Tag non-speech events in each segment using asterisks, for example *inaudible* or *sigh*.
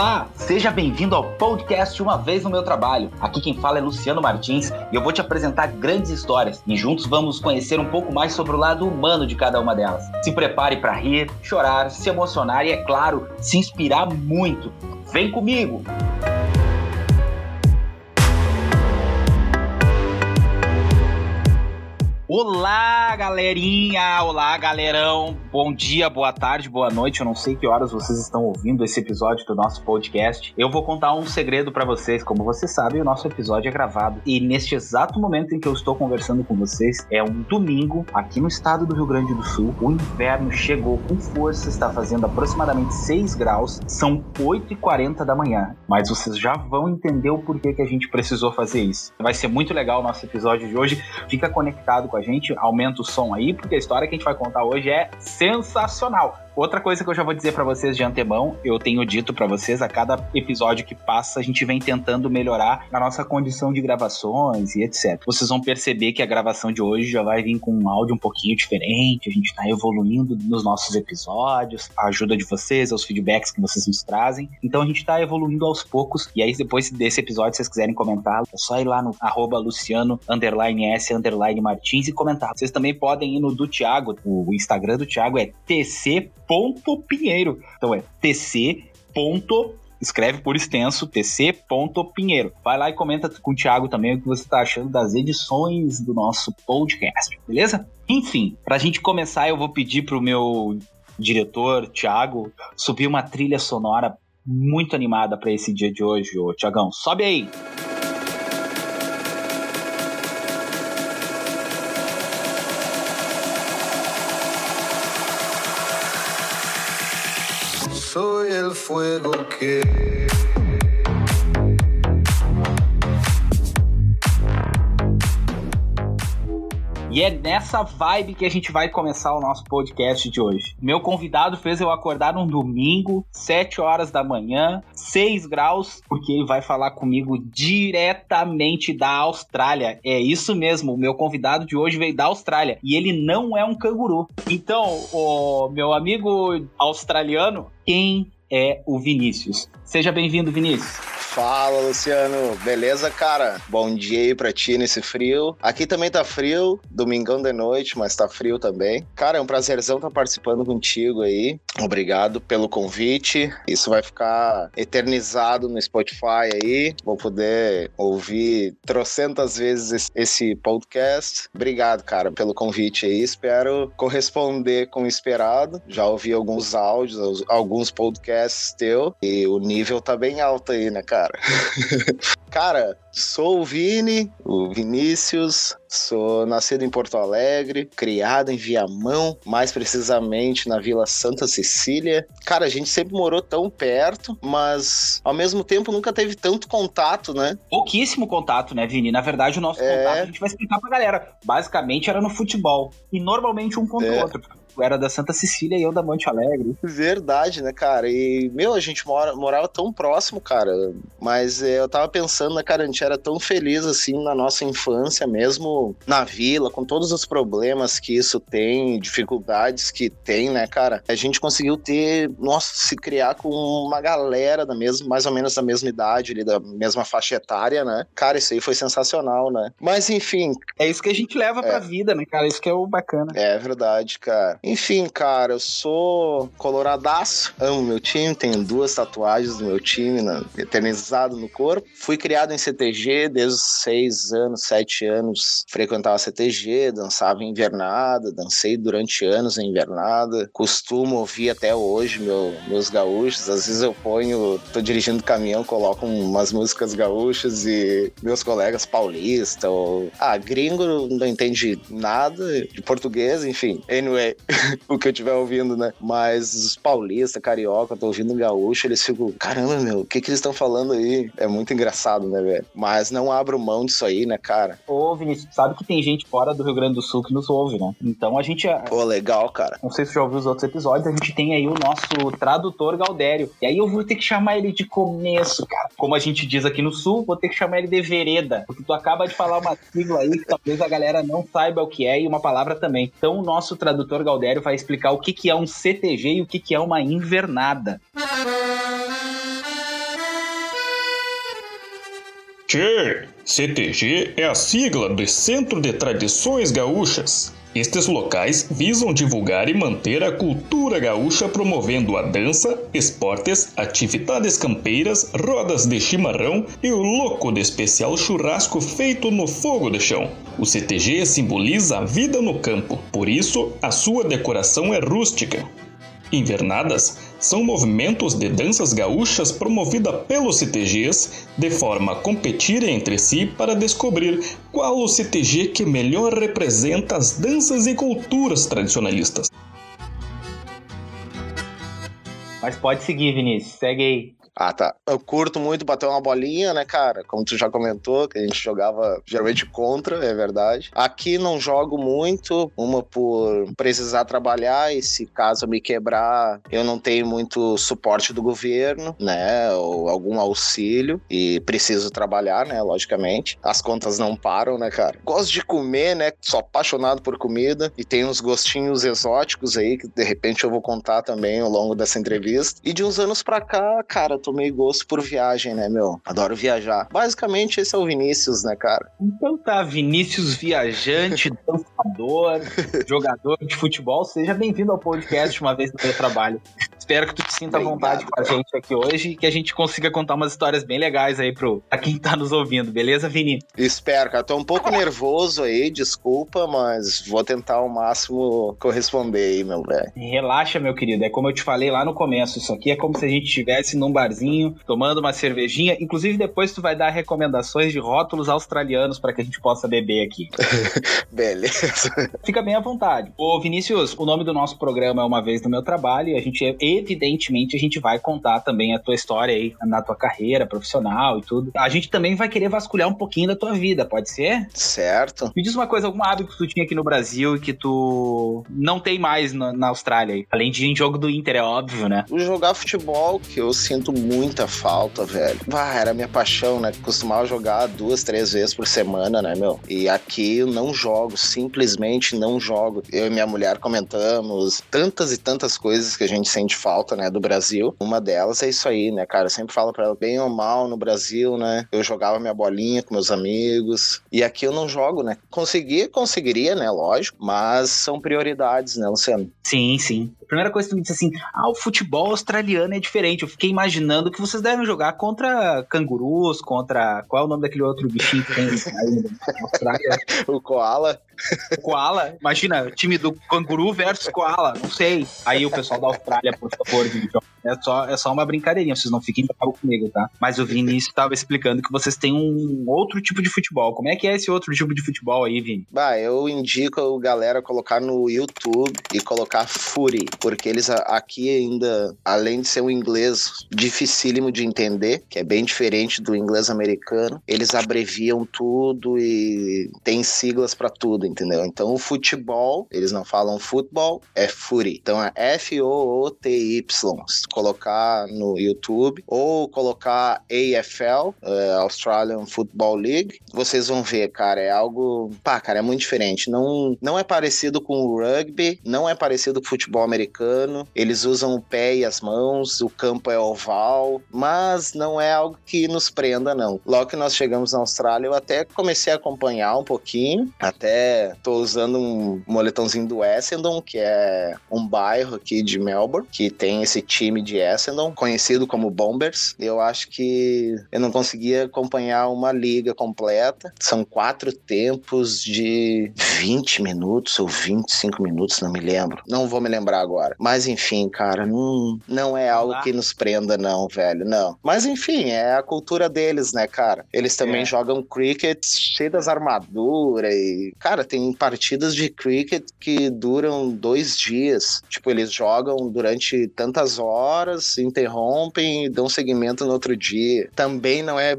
Olá, seja bem-vindo ao podcast Uma Vez no Meu Trabalho. Aqui quem fala é Luciano Martins e eu vou te apresentar grandes histórias e juntos vamos conhecer um pouco mais sobre o lado humano de cada uma delas. Se prepare para rir, chorar, se emocionar e, é claro, se inspirar muito. Vem comigo! Olá, galerinha! Olá, galerão! Bom dia, boa tarde, boa noite. Eu não sei que horas vocês estão ouvindo esse episódio do nosso podcast. Eu vou contar um segredo para vocês. Como vocês sabem, o nosso episódio é gravado e neste exato momento em que eu estou conversando com vocês, é um domingo aqui no estado do Rio Grande do Sul. O inverno chegou com força, está fazendo aproximadamente 6 graus. São 8h40 da manhã, mas vocês já vão entender o porquê que a gente precisou fazer isso. Vai ser muito legal o nosso episódio de hoje. Fica conectado com a a gente, aumenta o som aí, porque a história que a gente vai contar hoje é sensacional. Outra coisa que eu já vou dizer para vocês de antemão, eu tenho dito para vocês, a cada episódio que passa, a gente vem tentando melhorar a nossa condição de gravações e etc. Vocês vão perceber que a gravação de hoje já vai vir com um áudio um pouquinho diferente, a gente tá evoluindo nos nossos episódios, a ajuda de vocês, os feedbacks que vocês nos trazem. Então a gente tá evoluindo aos poucos, e aí depois desse episódio, se vocês quiserem comentar, é só ir lá no arroba luciano, underline s, underline martins e comentar. Vocês também podem ir no do Thiago, o Instagram do Thiago é tc tc.pinheiro. Então é tc. Escreve por extenso tc.pinheiro. Vai lá e comenta com o Thiago também o que você está achando das edições do nosso podcast, beleza? Enfim, para a gente começar, eu vou pedir pro meu diretor, Thiago, subir uma trilha sonora muito animada para esse dia de hoje, ô Tiagão. Sobe aí! Soy el fuego que... E é nessa vibe que a gente vai começar o nosso podcast de hoje. Meu convidado fez eu acordar num domingo, 7 horas da manhã, 6 graus, porque ele vai falar comigo diretamente da Austrália. É isso mesmo, o meu convidado de hoje veio da Austrália e ele não é um canguru. Então, o meu amigo australiano, quem é o Vinícius? Seja bem-vindo, Vinícius. Fala, Luciano. Beleza, cara? Bom dia aí pra ti nesse frio. Aqui também tá frio, domingão de noite, mas tá frio também. Cara, é um prazerzão estar tá participando contigo aí. Obrigado pelo convite. Isso vai ficar eternizado no Spotify aí. Vou poder ouvir trocentas vezes esse podcast. Obrigado, cara, pelo convite aí. Espero corresponder com o esperado. Já ouvi alguns áudios, alguns podcasts teu e o nível tá bem alto aí, né, cara? Cara. *laughs* cara, sou o Vini, o Vinícius, sou nascido em Porto Alegre, criado em Viamão, mais precisamente na Vila Santa Cecília. Cara, a gente sempre morou tão perto, mas ao mesmo tempo nunca teve tanto contato, né? Pouquíssimo contato, né, Vini? Na verdade, o nosso é... contato a gente vai explicar pra galera. Basicamente era no futebol. E normalmente um contra o é. Outro era da Santa Cecília e eu da Monte Alegre. Verdade, né, cara? E, meu, a gente mora, morava tão próximo, cara. Mas eu tava pensando, né, cara, a gente era tão feliz, assim, na nossa infância, mesmo na vila, com todos os problemas que isso tem, dificuldades que tem, né, cara? A gente conseguiu ter, nossa, se criar com uma galera da mesma, mais ou menos da mesma idade, ali, da mesma faixa etária, né? Cara, isso aí foi sensacional, né? Mas, enfim. É isso que a gente leva é. pra vida, né, cara? Isso que é o bacana. É verdade, cara. Enfim, cara, eu sou coloradaço, amo meu time, tenho duas tatuagens do meu time na, eternizado no corpo. Fui criado em CTG desde os seis anos, sete anos, frequentava CTG, dançava invernada, dancei durante anos em invernada, costumo ouvir até hoje meu, meus gaúchos, às vezes eu ponho, tô dirigindo caminhão, coloco umas músicas gaúchas e meus colegas paulistas, ou, ah, gringo não entende nada de português, enfim, anyway, *laughs* o que eu estiver ouvindo, né? Mas os paulistas, carioca, tô ouvindo gaúcho, eles ficam, caramba, meu, o que que eles estão falando aí? É muito engraçado, né, velho? Mas não abro mão disso aí, né, cara? Ô, Vinícius, sabe que tem gente fora do Rio Grande do Sul que nos ouve, né? Então a gente. Pô, legal, cara. Não sei se você já ouviu os outros episódios, a gente tem aí o nosso tradutor Galdério. E aí eu vou ter que chamar ele de começo, cara. Como a gente diz aqui no Sul, vou ter que chamar ele de vereda. Porque tu acaba de falar uma sigla aí que talvez a galera não saiba o que é e uma palavra também. Então o nosso tradutor Galdério Galdério vai explicar o que, que é um CTG e o que, que é uma invernada. Tchê, CTG é a sigla do Centro de Tradições Gaúchas estes locais visam divulgar e manter a cultura gaúcha promovendo a dança, esportes, atividades campeiras, rodas de chimarrão e o louco de especial churrasco feito no fogo de chão. O CTG simboliza a vida no campo, por isso a sua decoração é rústica. Invernadas são movimentos de danças gaúchas promovida pelos CTGs de forma a competir entre si para descobrir qual o CTG que melhor representa as danças e culturas tradicionalistas. Mas pode seguir, Vinícius. Segue aí. Ah, tá. Eu curto muito bater uma bolinha, né, cara? Como tu já comentou, que a gente jogava geralmente contra, é verdade. Aqui não jogo muito, uma por precisar trabalhar e se caso me quebrar, eu não tenho muito suporte do governo, né, ou algum auxílio e preciso trabalhar, né, logicamente. As contas não param, né, cara? Gosto de comer, né? Sou apaixonado por comida e tem uns gostinhos exóticos aí que de repente eu vou contar também ao longo dessa entrevista. E de uns anos pra cá, cara, tô tomei gosto por viagem, né, meu? Adoro viajar. Basicamente, esse é o Vinícius, né, cara? Então tá, Vinícius viajante, *laughs* dançador, jogador de futebol. Seja bem-vindo ao podcast uma vez no meu trabalho. Espero que tu te sinta à vontade com a gente aqui hoje e que a gente consiga contar umas histórias bem legais aí pro, pra quem tá nos ouvindo, beleza, Vini? Espero, cara. Tô um pouco nervoso aí, desculpa, mas vou tentar ao máximo corresponder aí, meu velho. Relaxa, meu querido. É como eu te falei lá no começo. Isso aqui é como se a gente estivesse num barzinho barzinho, tomando uma cervejinha. Inclusive, depois tu vai dar recomendações de rótulos australianos para que a gente possa beber aqui. *laughs* Beleza. Fica bem à vontade. Ô, Vinícius, o nome do nosso programa é Uma Vez no Meu Trabalho e a gente, evidentemente, a gente vai contar também a tua história aí na tua carreira profissional e tudo. A gente também vai querer vasculhar um pouquinho da tua vida, pode ser? Certo. Me diz uma coisa, algum hábito que tu tinha aqui no Brasil e que tu não tem mais na, na Austrália aí? Além de em jogo do Inter, é óbvio, né? O jogar futebol, que eu sinto muita falta, velho. Ah, era minha paixão, né? Costumava jogar duas, três vezes por semana, né, meu? E aqui eu não jogo, simplesmente não jogo. Eu e minha mulher comentamos tantas e tantas coisas que a gente sente falta, né, do Brasil. Uma delas é isso aí, né, cara? Eu sempre falo pra ela, bem ou mal no Brasil, né? Eu jogava minha bolinha com meus amigos. E aqui eu não jogo, né? Conseguir, conseguiria, né? Lógico. Mas são prioridades, né, Luciano? Sim, sim. Primeira coisa que tu me disse assim, ah, o futebol australiano é diferente. Eu fiquei imaginando que vocês devem jogar contra cangurus, contra. Qual é o nome daquele outro bichinho que tem Austrália? *laughs* o Koala. O Koala? Imagina, time do canguru versus Koala, não sei. Aí o pessoal da Austrália, por favor, então, é só, é só uma brincadeirinha, vocês não fiquem bravo comigo, tá? Mas o Vinícius estava explicando que vocês têm um outro tipo de futebol. Como é que é esse outro tipo de futebol aí, Vini? Bah, eu indico a galera colocar no YouTube e colocar Fury, porque eles aqui ainda, além de ser um inglês dificílimo de entender, que é bem diferente do inglês americano, eles abreviam tudo e tem siglas para tudo, entendeu? Então o futebol, eles não falam futebol, é Fury. Então é F-O-O-T-Y. Colocar no YouTube ou colocar AFL, é, Australian Football League, vocês vão ver, cara, é algo, pá, cara, é muito diferente. Não, não é parecido com o rugby, não é parecido com o futebol americano. Eles usam o pé e as mãos, o campo é oval, mas não é algo que nos prenda, não. Logo que nós chegamos na Austrália, eu até comecei a acompanhar um pouquinho, até tô usando um moletãozinho do Essendon, que é um bairro aqui de Melbourne, que tem esse time de Essendon, conhecido como Bombers. Eu acho que eu não conseguia acompanhar uma liga completa. São quatro tempos de 20 minutos ou 25 minutos, não me lembro. Não vou me lembrar agora. Mas enfim, cara, não, não é algo que nos prenda, não, velho. Não. Mas enfim, é a cultura deles, né, cara? Eles também é. jogam cricket cheio das armaduras e. Cara, tem partidas de cricket que duram dois dias. Tipo, eles jogam durante tantas horas, interrompem e dão seguimento no outro dia. Também não é.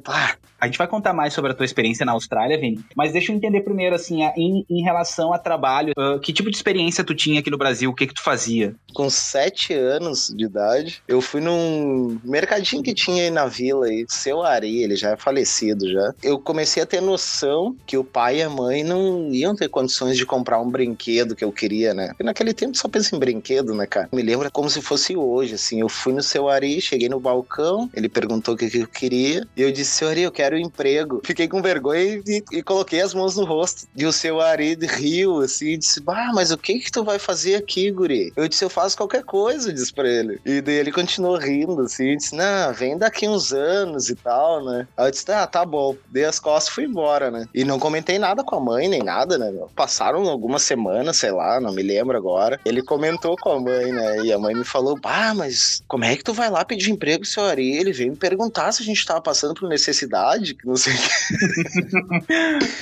A gente vai contar mais sobre a tua experiência na Austrália, Vini, mas deixa eu entender primeiro, assim, em, em relação a trabalho, uh, que tipo de experiência tu tinha aqui no Brasil? O que que tu fazia? Com sete anos de idade, eu fui num mercadinho que tinha aí na vila, aí, seu Ari, ele já é falecido já. Eu comecei a ter noção que o pai e a mãe não iam ter condições de comprar um brinquedo que eu queria, né? Naquele tempo só pensa em brinquedo, né, cara? Me lembra como se fosse hoje, assim, eu fui no seu Ari, cheguei no balcão, ele perguntou o que, que eu queria, e eu disse, seu Ari, eu quero quero emprego. Fiquei com vergonha e, e, coloquei as mãos no rosto. E o seu Ari riu, assim, e disse, bah, mas o que que tu vai fazer aqui, guri? Eu disse, eu faço qualquer coisa, disse pra ele. E daí ele continuou rindo, assim, e disse, não, vem daqui uns anos e tal, né? Aí eu disse, ah, tá bom. Dei as costas e fui embora, né? E não comentei nada com a mãe, nem nada, né? Passaram algumas semanas, sei lá, não me lembro agora. Ele comentou com a mãe, né? E a mãe me falou, bah, mas como é que tu vai lá pedir emprego, seu Ari? Ele veio me perguntar se a gente tava passando por necessidade, que não sei o *laughs* que.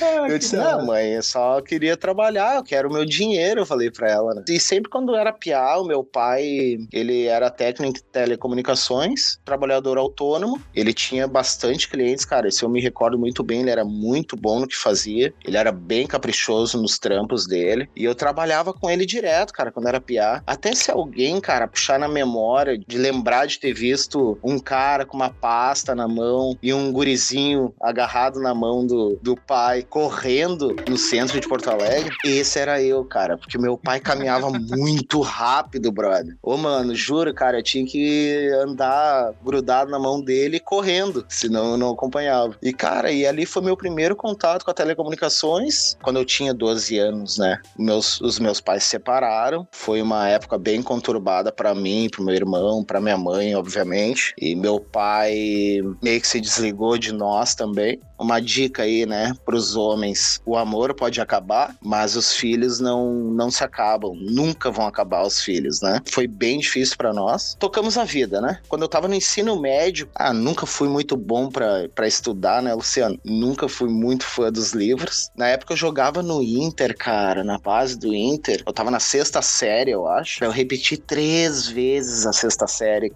ah, eu disse, não, mãe, eu só queria trabalhar, eu quero o meu dinheiro, eu falei pra ela, né? E sempre quando era piá, o meu pai, ele era técnico em telecomunicações, trabalhador autônomo, ele tinha bastante clientes, cara, esse eu me recordo muito bem, ele era muito bom no que fazia, ele era bem caprichoso nos trampos dele, e eu trabalhava com ele direto, cara, quando era piá. Até se alguém, cara, puxar na memória de lembrar de ter visto um cara com uma pasta na mão e um gurizinho agarrado na mão do, do pai, correndo no centro de Porto Alegre, esse era eu, cara, porque meu pai caminhava *laughs* muito rápido, brother. Ô, mano, juro, cara, eu tinha que andar grudado na mão dele correndo, senão eu não acompanhava. E, cara, e ali foi meu primeiro contato com a telecomunicações, quando eu tinha 12 anos, né? Meus, os meus pais se separaram, foi uma época bem conturbada para mim, pro meu irmão, para minha mãe, obviamente, e meu pai meio que se desligou de nós também. Uma dica aí, né, pros homens: o amor pode acabar, mas os filhos não, não se acabam, nunca vão acabar os filhos, né? Foi bem difícil para nós. Tocamos a vida, né? Quando eu tava no ensino médio, ah, nunca fui muito bom para estudar, né, Luciano? Nunca fui muito fã dos livros. Na época eu jogava no Inter, cara, na base do Inter. Eu tava na sexta série, eu acho. Eu repeti três vezes a sexta série.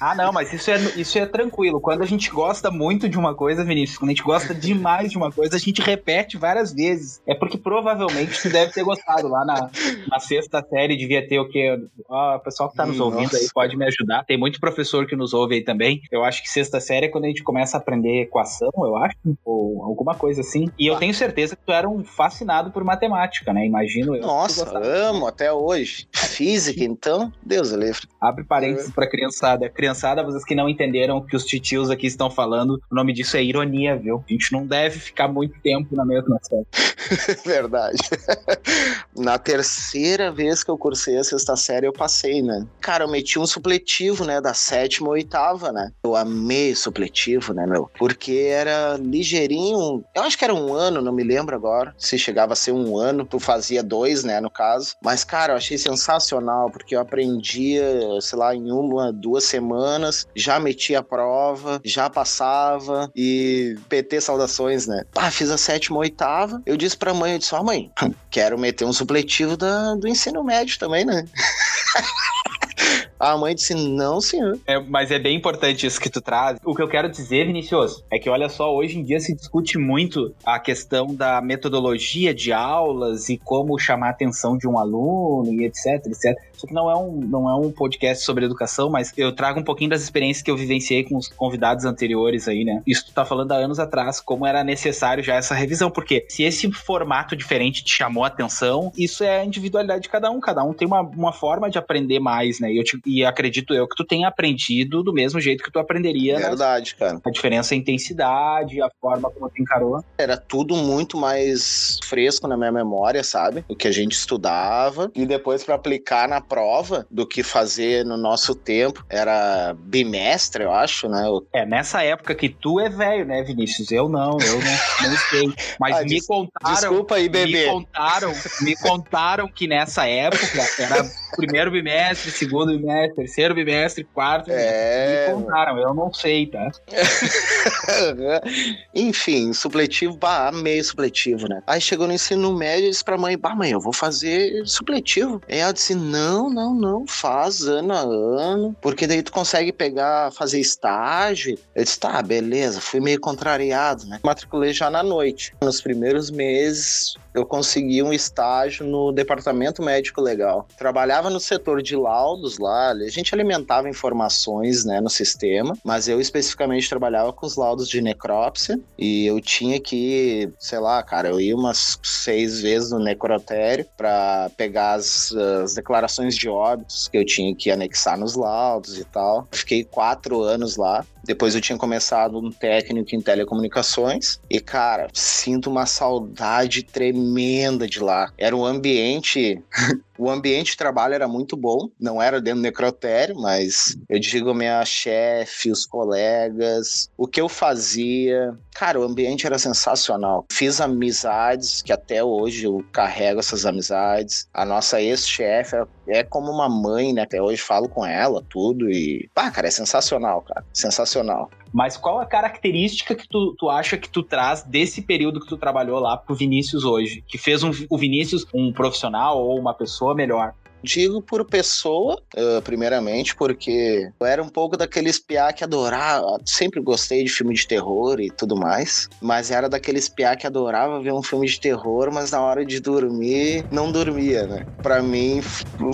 Ah, não, mas isso é, isso é tranquilo. Quando a gente gosta muito de uma coisa, Vinícius, quando a gente gosta demais de uma coisa, a gente repete várias vezes. É porque provavelmente tu deve ter gostado. Lá na, na sexta série devia ter o quê? Ó, o pessoal que tá nos Nossa. ouvindo aí pode me ajudar. Tem muito professor que nos ouve aí também. Eu acho que sexta série é quando a gente começa a aprender equação, eu acho, ou alguma coisa assim. E eu tenho certeza que tu era um fascinado por matemática, né? Imagino eu. Nossa, amo até hoje. Física, então, Deus é livre. Abre parênteses pra criançada. Criançada, vocês que não entenderam o que os titios aqui estão falando, o nome disso é ironia, viu? A gente não deve ficar muito tempo na mesma série. *laughs* Verdade. *laughs* na terceira vez que eu cursei a sexta série, eu passei, né? Cara, eu meti um supletivo, né? Da sétima ou oitava, né? Eu amei supletivo, né, meu? Porque era ligeirinho. Eu acho que era um ano, não me lembro agora. Se chegava a ser um ano, tu fazia dois, né, no caso. Mas, cara, eu achei sensacional, porque eu aprendia, sei lá, em uma, duas semanas, já metia a prova, já passava PT saudações, né? Ah, fiz a sétima, oitava. Eu disse pra mãe, eu disse, ó, oh, mãe, *laughs* quero meter um supletivo da, do ensino médio também, né? *laughs* A mãe disse, não, senhor. É, mas é bem importante isso que tu traz. O que eu quero dizer, Vinicius, é que olha só, hoje em dia se discute muito a questão da metodologia de aulas e como chamar a atenção de um aluno e etc, etc. Aqui não é um, não é um podcast sobre educação, mas eu trago um pouquinho das experiências que eu vivenciei com os convidados anteriores aí, né? Isso tu tá falando há anos atrás, como era necessário já essa revisão, porque se esse formato diferente te chamou a atenção, isso é a individualidade de cada um, cada um tem uma, uma forma de aprender mais, né? E eu te, e acredito eu que tu tenha aprendido do mesmo jeito que tu aprenderia. Né? Verdade, cara. A diferença é a intensidade, a forma como tu encarou. Era tudo muito mais fresco na minha memória, sabe? O que a gente estudava. E depois para aplicar na prova do que fazer no nosso tempo. Era bimestre, eu acho, né? É, nessa época que tu é velho, né, Vinícius? Eu não, eu não, não sei. Mas *laughs* ah, me des contaram. Desculpa aí, bebê. Me contaram, me contaram que nessa época era primeiro bimestre, segundo bimestre, terceiro bimestre, quarto é... Me contaram, eu não sei, tá? *laughs* Enfim, supletivo, bah, amei supletivo, né? Aí chegou no ensino médio e disse pra mãe, bah, mãe, eu vou fazer supletivo. Aí ela disse, não, não, não, faz ano a ano, porque daí tu consegue pegar, fazer estágio. Eu disse, tá, beleza, fui meio contrariado, né? Matriculei já na noite. Nos primeiros meses, eu consegui um estágio no departamento médico legal. Trabalhava no setor de laudos lá, a gente alimentava informações, né, no sistema, mas eu especificamente trabalhava com os laudos de necrópsia e eu tinha que, sei lá, cara, eu ia umas seis vezes no necrotério para pegar as, as, declarações de óbitos que eu tinha que anexar nos laudos e tal. Fiquei quatro anos lá Depois eu tinha começado um técnico em telecomunicações. E, cara, sinto uma saudade tremenda de lá. Era um ambiente *laughs* O ambiente de trabalho era muito bom, não era dentro do necrotério, mas eu digo minha chefe, os colegas, o que eu fazia. Cara, o ambiente era sensacional. Fiz amizades que até hoje eu carrego essas amizades. A nossa ex-chefe é como uma mãe, né? Até hoje falo com ela, tudo. E, pá, cara, é sensacional, cara. Sensacional. Mas qual a característica que tu, tu acha que tu traz desse período que tu trabalhou lá pro Vinícius hoje? Que fez um, o Vinícius um profissional ou uma pessoa melhor? Digo por pessoa, uh, primeiramente, porque eu era um pouco daqueles piá que adorava, sempre gostei de filme de terror e tudo mais, mas era daqueles piá que adorava ver um filme de terror, mas na hora de dormir, não dormia, né? Pra mim,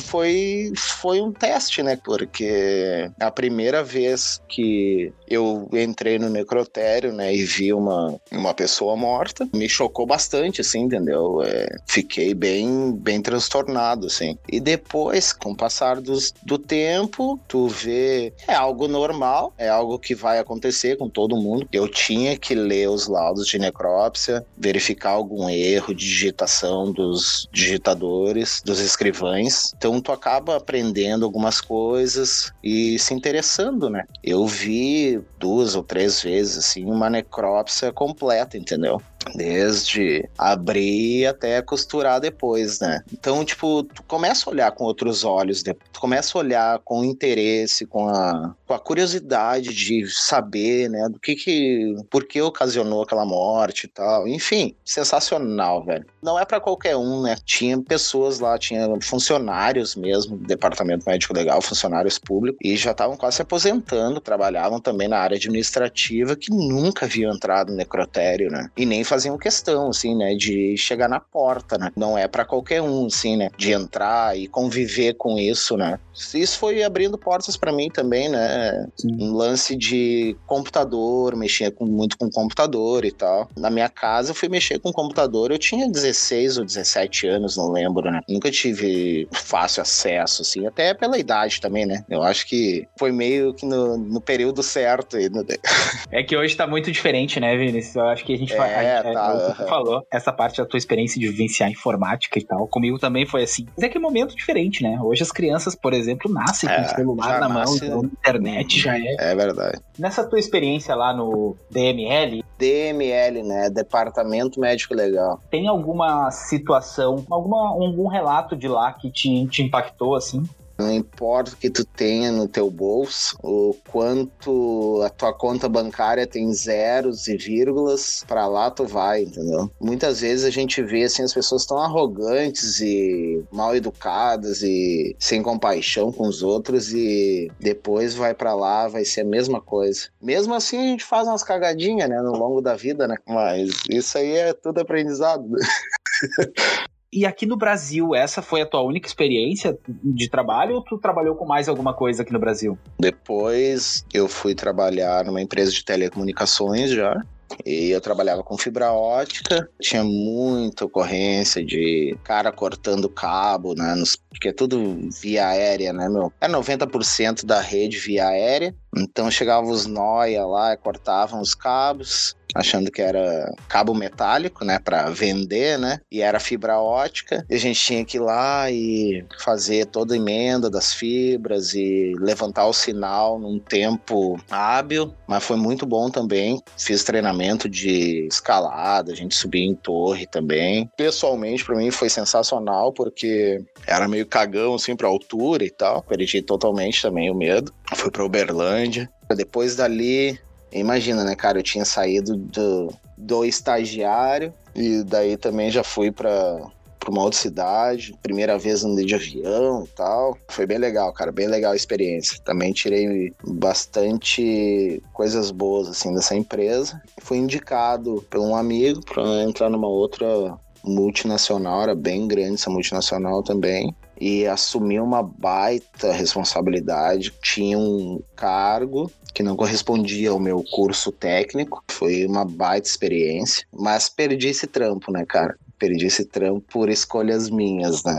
foi, foi um teste, né? Porque a primeira vez que eu entrei no necrotério, né, e vi uma, uma pessoa morta, me chocou bastante, assim, entendeu? É, fiquei bem, bem transtornado, assim. E depois com o passar dos, do tempo, tu vê, é algo normal, é algo que vai acontecer com todo mundo. Eu tinha que ler os laudos de necrópsia, verificar algum erro de digitação dos digitadores, dos escrivães. Então tu acaba aprendendo algumas coisas e se interessando, né? Eu vi duas ou três vezes assim uma necrópsia completa, entendeu? Desde abrir até costurar depois, né? Então, tipo, tu começa a olhar com outros olhos, tu começa a olhar com interesse, com a, com a curiosidade de saber, né, do que que, por que ocasionou aquela morte e tal. Enfim, sensacional, velho. Não é para qualquer um, né? Tinha pessoas lá, tinha funcionários mesmo do departamento médico legal, funcionários públicos, e já estavam quase se aposentando, trabalhavam também na área administrativa, que nunca haviam entrado no necrotério, né? E nem faziam questão, assim, né, de chegar na porta, né? Não é para qualquer um, assim, né, de entrar e conviver com isso, né? Isso foi abrindo portas para mim também, né? Sim. Um lance de computador, mexia com, muito com computador e tal. Na minha casa eu fui mexer com computador, eu tinha 16 ou 17 anos, não lembro, né? Nunca tive fácil acesso, assim, até pela idade também, né? Eu acho que foi meio que no, no período certo. No... É que hoje tá muito diferente, né, Vinícius? Eu acho que a gente é, vai é, tá, é, falou, essa parte da tua experiência de vivenciar informática e tal, comigo também foi assim. Mas é que é momento diferente, né? Hoje as crianças, por exemplo, nascem é, com o celular na nasce, mão, então internet já é. É verdade. Nessa tua experiência lá no DML. DML, né? Departamento Médico Legal. Tem alguma situação, alguma, algum relato de lá que te, te impactou, assim? Não importa o que tu tenha no teu bolso, o quanto a tua conta bancária tem zeros e vírgulas, para lá tu vai, entendeu? Muitas vezes a gente vê assim as pessoas tão arrogantes e mal educadas e sem compaixão com os outros e depois vai para lá, vai ser a mesma coisa. Mesmo assim a gente faz umas cagadinhas, né, no longo da vida, né? Mas isso aí é tudo aprendizado. *laughs* E aqui no Brasil, essa foi a tua única experiência de trabalho ou tu trabalhou com mais alguma coisa aqui no Brasil? Depois eu fui trabalhar numa empresa de telecomunicações já. E eu trabalhava com fibra ótica, tinha muita ocorrência de cara cortando cabo, né? Nos, porque é tudo via aérea, né, meu? É 90% da rede via aérea. Então chegavam os noia lá, cortavam os cabos, achando que era cabo metálico, né, para vender, né? E era fibra ótica. E a gente tinha que ir lá e fazer toda a emenda das fibras e levantar o sinal num tempo hábil, mas foi muito bom também. Fiz treinamento de escalada, a gente subia em torre também. Pessoalmente, para mim foi sensacional porque era meio cagão assim para altura e tal. Perdi totalmente também o medo. Fui para Uberlândia. Depois dali Imagina, né, cara? Eu tinha saído do, do estagiário e daí também já fui para para uma outra cidade, primeira vez andei de avião e tal. Foi bem legal, cara, bem legal a experiência. Também tirei bastante coisas boas assim dessa empresa. Fui indicado por um amigo para entrar numa outra multinacional, era bem grande essa multinacional também e assumi uma baita responsabilidade. Tinha um cargo que não correspondia ao meu curso técnico. Foi uma baita experiência, mas perdi esse trampo, né, cara? Perdi esse trampo por escolhas minhas, né?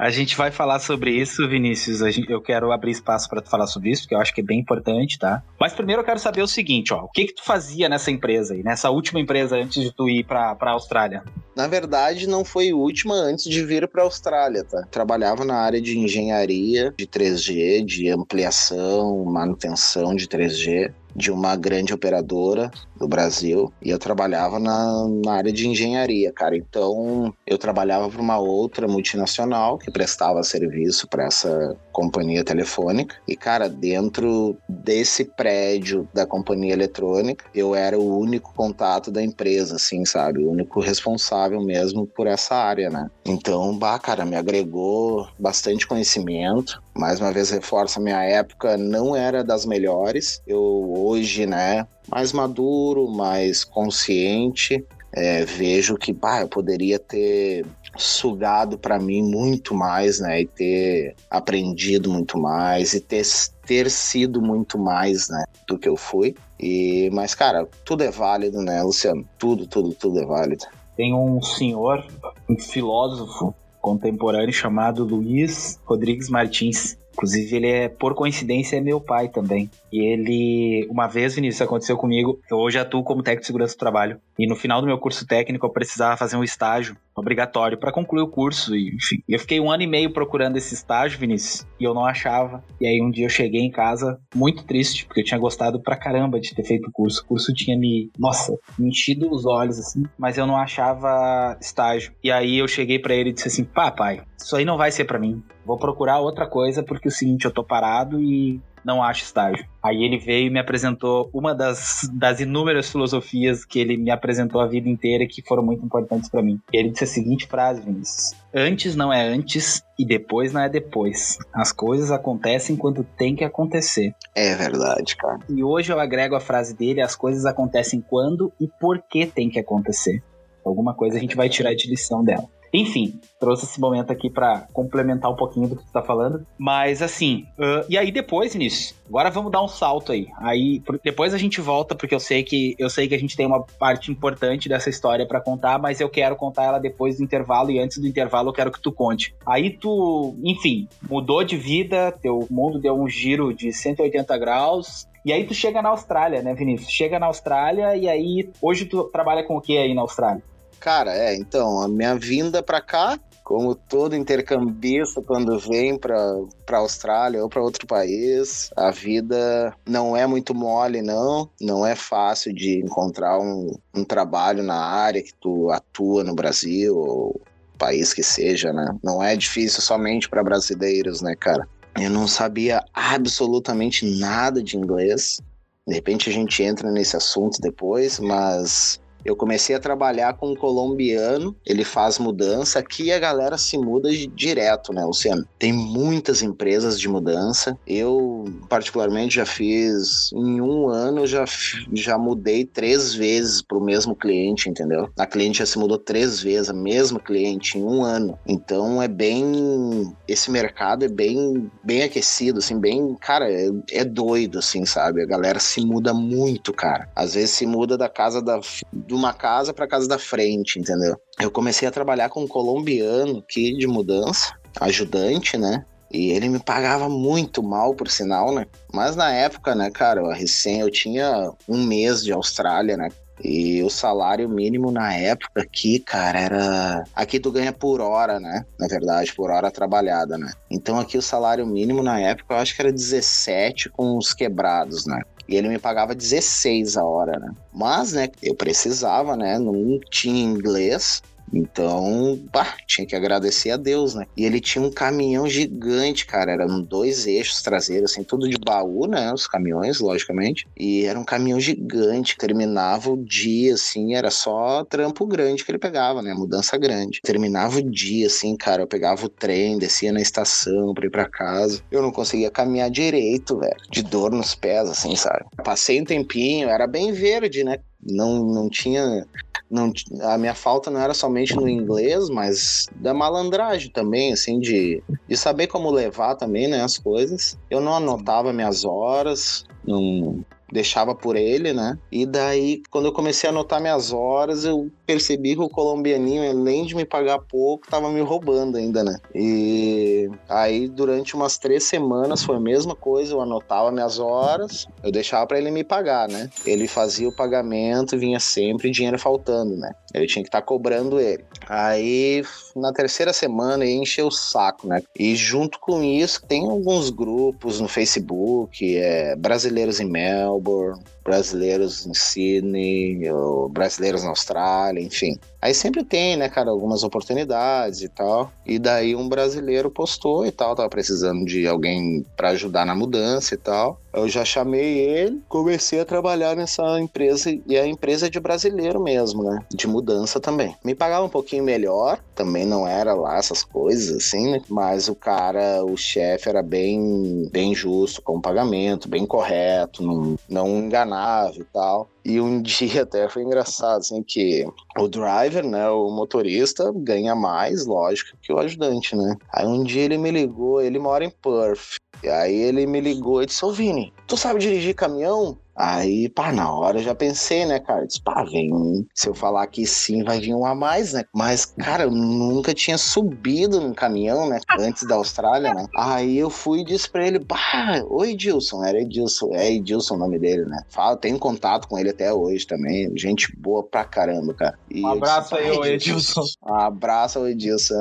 A gente vai falar sobre isso, Vinícius. Gente, eu quero abrir espaço para tu falar sobre isso, porque eu acho que é bem importante, tá? Mas primeiro eu quero saber o seguinte, ó, o que que tu fazia nessa empresa aí, nessa última empresa antes de tu ir para a Austrália? Na verdade, não foi última antes de vir para a Austrália, tá? Trabalhava na área de engenharia de 3G, de ampliação, manutenção de 3G de uma grande operadora do Brasil e eu trabalhava na, na área de engenharia, cara. Então eu trabalhava para uma outra multinacional que prestava serviço para essa companhia telefônica e, cara, dentro desse prédio da companhia eletrônica, eu era o único contato da empresa, assim, sabe? O único responsável mesmo por essa área, né? Então, bah, cara, me agregou bastante conhecimento. Mais uma vez, reforça minha época não era das melhores. Eu hoje, né, mais maduro, mais consciente, é, vejo que bah, eu poderia ter sugado para mim muito mais, né? E ter aprendido muito mais e ter, ter sido muito mais, né? Do que eu fui. E, mas, cara, tudo é válido, né, Luciano? Tudo, tudo, tudo é válido. Tem um senhor, um filósofo contemporâneo chamado Luiz Rodrigues Martins. Inclusive, ele é, por coincidência, é meu pai também. E ele, uma vez, Vinícius, aconteceu comigo. Eu hoje atuo como técnico de segurança do trabalho. E no final do meu curso técnico, eu precisava fazer um estágio obrigatório para concluir o curso. E, enfim, eu fiquei um ano e meio procurando esse estágio, Vinícius, e eu não achava. E aí um dia eu cheguei em casa muito triste, porque eu tinha gostado pra caramba de ter feito o curso. O curso tinha me, nossa, me enchido os olhos, assim, mas eu não achava estágio. E aí eu cheguei para ele e disse assim: pá, pai, isso aí não vai ser para mim. Vou procurar outra coisa, porque é o seguinte, eu tô parado e não acho estágio. Aí ele veio e me apresentou uma das, das inúmeras filosofias que ele me apresentou a vida inteira que foram muito importantes para mim. E ele disse a seguinte frase, Vinícius: Antes não é antes e depois não é depois. As coisas acontecem quando tem que acontecer. É verdade, cara. E hoje eu agrego a frase dele: as coisas acontecem quando e por que tem que acontecer. Alguma coisa a gente vai tirar de lição dela. Enfim, trouxe esse momento aqui para complementar um pouquinho do que tu tá falando. Mas assim, uh, e aí depois, Vinícius, agora vamos dar um salto aí. Aí depois a gente volta, porque eu sei que eu sei que a gente tem uma parte importante dessa história para contar, mas eu quero contar ela depois do intervalo, e antes do intervalo eu quero que tu conte. Aí tu, enfim, mudou de vida, teu mundo deu um giro de 180 graus, e aí tu chega na Austrália, né, Vinícius? Chega na Austrália e aí hoje tu trabalha com o que aí na Austrália? Cara, é, então, a minha vinda para cá, como todo intercambista quando vem para para Austrália ou para outro país, a vida não é muito mole não, não é fácil de encontrar um, um trabalho na área que tu atua no Brasil ou país que seja, né? Não é difícil somente para brasileiros, né, cara? Eu não sabia absolutamente nada de inglês. De repente a gente entra nesse assunto depois, mas eu comecei a trabalhar com um colombiano, ele faz mudança. Aqui a galera se muda direto, né, Luciano? Tem muitas empresas de mudança. Eu, particularmente, já fiz em um ano, já, já mudei três vezes para o mesmo cliente, entendeu? A cliente já se mudou três vezes, a mesma cliente, em um ano. Então é bem. Esse mercado é bem, bem aquecido, assim, bem. Cara, é, é doido, assim, sabe? A galera se muda muito, cara. Às vezes se muda da casa da de uma casa para casa da frente, entendeu? Eu comecei a trabalhar com um colombiano aqui de mudança, ajudante, né? E ele me pagava muito mal, por sinal, né? Mas na época, né, cara, recém eu tinha um mês de Austrália, né? E o salário mínimo na época aqui, cara, era. Aqui tu ganha por hora, né? Na verdade, por hora trabalhada, né? Então aqui o salário mínimo na época eu acho que era 17 com os quebrados, né? E ele me pagava 16 a hora, né? Mas, né, eu precisava, né? Não tinha inglês. Então, pá, tinha que agradecer a Deus, né? E ele tinha um caminhão gigante, cara. Eram dois eixos traseiros, assim, tudo de baú, né? Os caminhões, logicamente. E era um caminhão gigante. Terminava o dia, assim, era só trampo grande que ele pegava, né? Mudança grande. Terminava o dia, assim, cara. Eu pegava o trem, descia na estação pra ir pra casa. Eu não conseguia caminhar direito, velho. De dor nos pés, assim, sabe? Passei um tempinho, era bem verde, né? Não, não tinha não, a minha falta não era somente no inglês, mas da malandragem também, assim, de, de saber como levar também, né, as coisas. Eu não anotava minhas horas, não, deixava por ele, né? E daí, quando eu comecei a anotar minhas horas, eu percebi que o colombianinho, além de me pagar pouco, tava me roubando ainda, né? E aí, durante umas três semanas, foi a mesma coisa, eu anotava minhas horas, eu deixava para ele me pagar, né? Ele fazia o pagamento vinha sempre dinheiro faltando, né? Eu tinha que estar tá cobrando ele. Aí, na terceira semana, encheu o saco, né? E junto com isso, tem alguns grupos no Facebook, é, brasileiros em Melbourne, brasileiros em Sydney, brasileiros na Austrália, enfim. Aí sempre tem, né, cara, algumas oportunidades e tal. E daí um brasileiro postou e tal, tava precisando de alguém para ajudar na mudança e tal. Eu já chamei ele, comecei a trabalhar nessa empresa e a empresa é de brasileiro mesmo, né? De mudança também. Me pagava um pouquinho melhor, também não era lá essas coisas assim, né? Mas o cara, o chefe era bem, bem justo com o pagamento, bem correto, não, não enganava e tal. E um *laughs* dia até foi engraçado, assim, que o driver, né, o motorista, ganha mais, lógico, que o ajudante, né? Aí um dia ele me ligou, ele mora em Perth. E aí ele me ligou e disse, ô Vini, tu sabe dirigir caminhão? Aí, pá, na hora eu já pensei, né, cara? Disse, pá, vem. Se eu falar que sim, vai vir um a mais, né? Mas, cara, eu nunca tinha subido num caminhão, né? Antes da Austrália, né? Aí eu fui e disse pra ele, pá, oi, Edilson. Era Edilson, é Edilson o nome dele, né? Fala, tenho contato com ele até hoje também. Gente boa pra caramba, cara. E um abraço disse, aí, ô Edilson. Um abraço ao Edilson.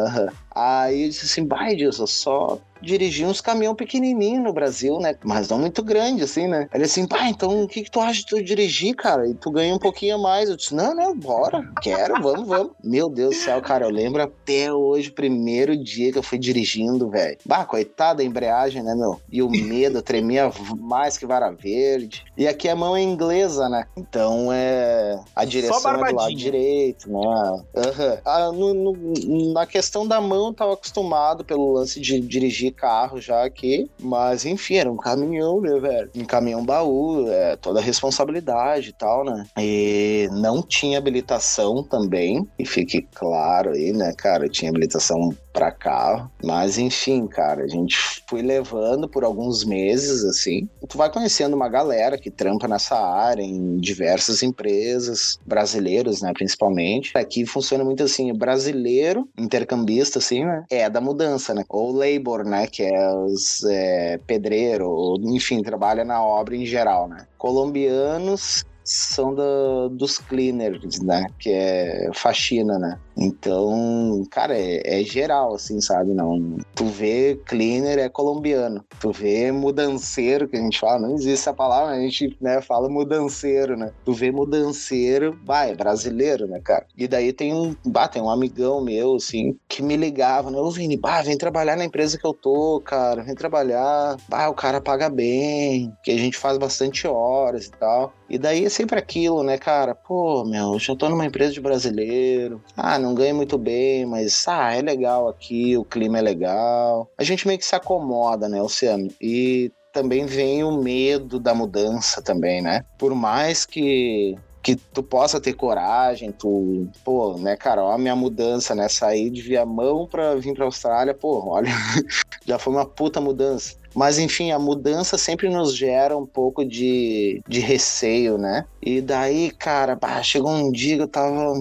Aí eu disse assim, vai, Edilson, só dirigir uns caminhão pequenininho no Brasil, né? Mas não muito grande, assim, né? Ele assim, pá, então que, que tu acha de tu dirigir, cara? E tu ganha um pouquinho a mais. Eu disse, não, não, bora, quero, vamos, vamos. Meu Deus do céu, cara, eu lembro até hoje, o primeiro dia que eu fui dirigindo, velho. Bah, coitada da embreagem, né, meu? E o medo, tremia mais que vara verde. E aqui a mão é inglesa, né? Então é. A direção é do lado direito, né? Uhum. Ah, no, no, na questão da mão, eu tava acostumado pelo lance de dirigir carro já aqui, mas enfim, era um caminhão, né, velho? Um caminhão baú, é, toda a responsabilidade e tal, né? E não tinha habilitação também, e fique claro aí, né, cara? Eu tinha habilitação para carro, mas enfim, cara, a gente foi levando por alguns meses, assim. Tu vai conhecendo uma galera que trampa nessa área em diversas empresas, brasileiros, né, principalmente. Aqui funciona muito assim, brasileiro, intercambista, assim, né, é da mudança, né? Ou labor, né, que é os é, pedreiro, enfim, trabalha na obra em geral, né? Colombianos são da, dos cleaners, né? Que é faxina, né? Então, cara, é, é, geral, assim, sabe? Não. Tu vê cleaner é colombiano. Tu vê mudanceiro, que a gente fala, não existe essa palavra, a gente né, fala mudanceiro, né? Tu vê mudanceiro, vai, é brasileiro, né, cara? E daí tem um, bah, tem um amigão meu, assim, que me ligava, né? Ô, Vini, bah, vem trabalhar na empresa que eu tô, cara, vem trabalhar. Bah, o cara paga bem, que a gente faz bastante horas e tal. E daí é sempre aquilo, né, cara? Pô, meu, eu já tô numa empresa de brasileiro. Ah, não ganho muito bem, mas ah, é legal aqui, o clima é legal. A gente meio que se acomoda, né, Luciano? E também vem o medo da mudança também, né? Por mais que que tu possa ter coragem, tu, pô, né, cara, ó, a minha mudança, né, sair de Viamão pra vir pra Austrália, pô, olha, *laughs* já foi uma puta mudança. Mas enfim, a mudança sempre nos gera um pouco de, de receio, né? E daí, cara, bah, chegou um dia que eu tava,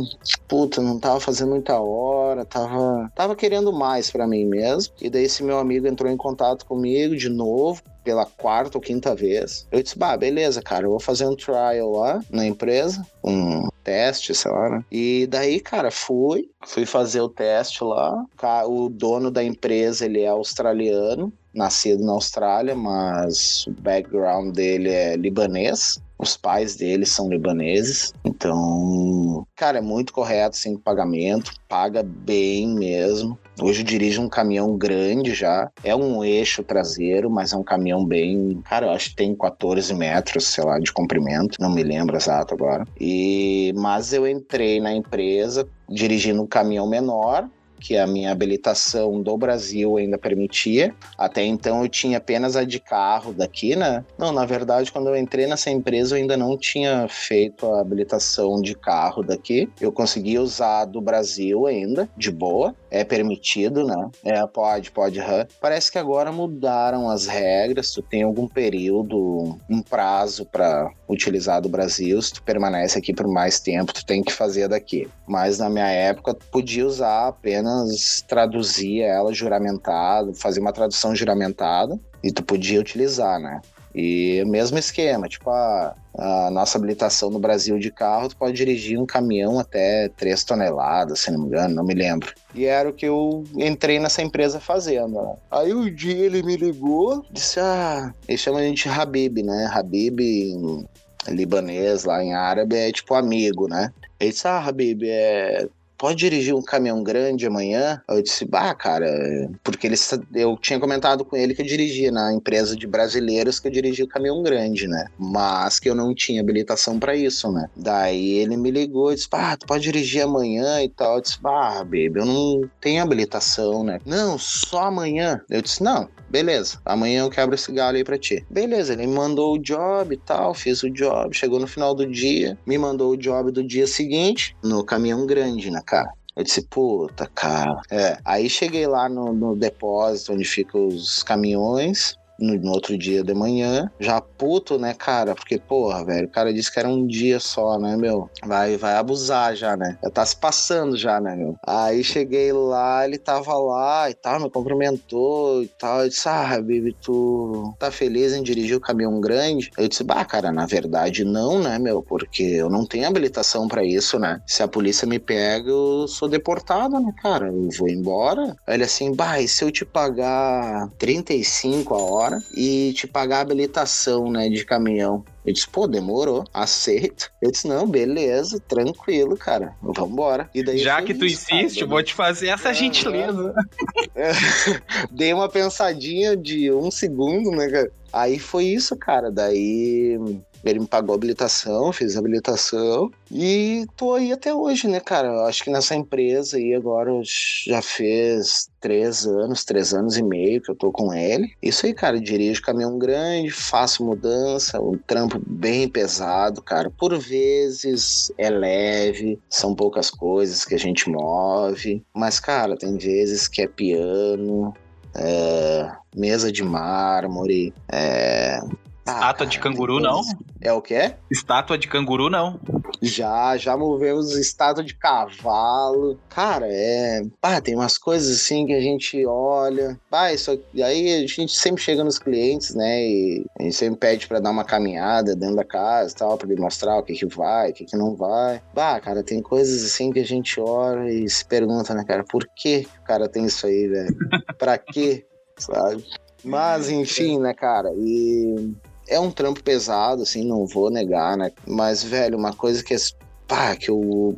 puta, não tava fazendo muita hora, tava, tava querendo mais para mim mesmo. E daí esse meu amigo entrou em contato comigo de novo, pela quarta ou quinta vez. Eu disse, bah, beleza, cara, eu vou fazer um trial lá na empresa, um teste, sei lá, né? E daí, cara, fui, fui fazer o teste lá. O dono da empresa, ele é australiano, nascido na Austrália, mas o background dele é libanês. Os pais dele são libaneses. Então, cara, é muito correto, assim, o pagamento. Paga bem mesmo. Hoje dirige um caminhão grande já. É um eixo traseiro, mas é um caminhão bem. Cara, eu acho que tem 14 metros, sei lá, de comprimento. Não me lembro exato agora. E... Mas eu entrei na empresa dirigindo um caminhão menor que a minha habilitação do Brasil ainda permitia. Até então eu tinha apenas a de carro daqui, né? Não, na verdade, quando eu entrei nessa empresa, eu ainda não tinha feito a habilitação de carro daqui. Eu consegui usar do Brasil ainda, de boa. É permitido, né? É, pode, pode. Uhum. Parece que agora mudaram as regras. Tu tem algum período, um prazo para utilizar do Brasil. Se tu permanece aqui por mais tempo, tu tem que fazer daqui. Mas na minha época, tu podia usar apenas traduzir ela juramentado, fazer uma tradução juramentada e tu podia utilizar, né? E mesmo esquema, tipo, a, a, nossa habilitação no Brasil de carro, tu pode dirigir um caminhão até 3 toneladas, se não me engano, não me lembro. E era o que eu entrei nessa empresa fazendo. Né? Aí um dia ele me ligou, disse, ah, ele chama a gente Habib, né? Habib em libanês, lá em árabe, é tipo amigo, né? Ele disse, ah, Habib, é, pode dirigir um caminhão grande amanhã? Eu disse, bah, cara, porque ele, eu tinha comentado com ele que eu dirigia na empresa de brasileiros que eu dirigia o caminhão grande, né? Mas que eu não tinha habilitação para isso, né? Daí ele me ligou e disse, ah, tu pode dirigir amanhã e tal. Eu disse, bah, baby, eu não tenho habilitação, né? Não, só amanhã. Eu disse, não, beleza, amanhã eu quebro esse galho aí pra ti. Beleza, ele me mandou o job e tal, fiz o job, chegou no final do dia, me mandou o job do dia seguinte, no caminhão grande, né, cara? Eu disse, puta, cara. É. Aí cheguei lá no, no depósito onde ficam os caminhões no, no, outro dia de manhã, já puto, né, cara? Porque, porra, velho, o cara disse que era um dia só, né, meu? Vai, vai abusar já, né? Já tá se passando já, né, meu? Aí cheguei lá, ele tava lá e tal, me cumprimentou e tal. Eu disse, ah, baby, tu tá feliz em dirigir o caminhão grande? Eu disse, bah, cara, na verdade não, né, meu? Porque eu não tenho habilitação para isso, né? Se a polícia me pega, eu sou deportado, né, cara? Eu vou embora. Aí ele assim, bah, e se eu te pagar 35 a hora? E te pagar a habilitação, né, de caminhão. Eu disse, pô, demorou, aceito. Eu disse, não, beleza, tranquilo, cara, vambora. E daí Já que tu isso, insiste, cara, vou te fazer essa gentileza. *laughs* É, dei uma pensadinha de um segundo, né, cara? Aí foi isso, cara. Daí ele me pagou a habilitação, fiz a habilitação e tô aí até hoje, né, cara? Eu acho que nessa empresa aí agora já fez três anos, três anos e meio que eu tô com ele. Isso aí, cara, dirijo caminhão grande, faço mudança, um trampo bem pesado, cara. Por vezes é leve, são poucas coisas que a gente move, mas, cara, tem vezes que é piano, é, mesa de mármore, é, Estátua de canguru, não? É o quê? Estátua de canguru, não. Já, já movemos estátua de cavalo. Cara, é. Ah, tem umas coisas assim que a gente olha. Ah, isso aqui... Aí a gente sempre chega nos clientes, né? E a gente sempre pede para dar uma caminhada dentro da casa e tal, pra ele mostrar o que que vai, o que que não vai. Bah, cara, tem coisas assim que a gente olha e se pergunta, né, cara, por que o cara tem isso aí, velho? pra quê? *laughs* Sabe? Mas, enfim, né, cara? E é um trampo pesado, assim, não vou negar, né? Mas, velho, uma coisa que, é, pá, que eu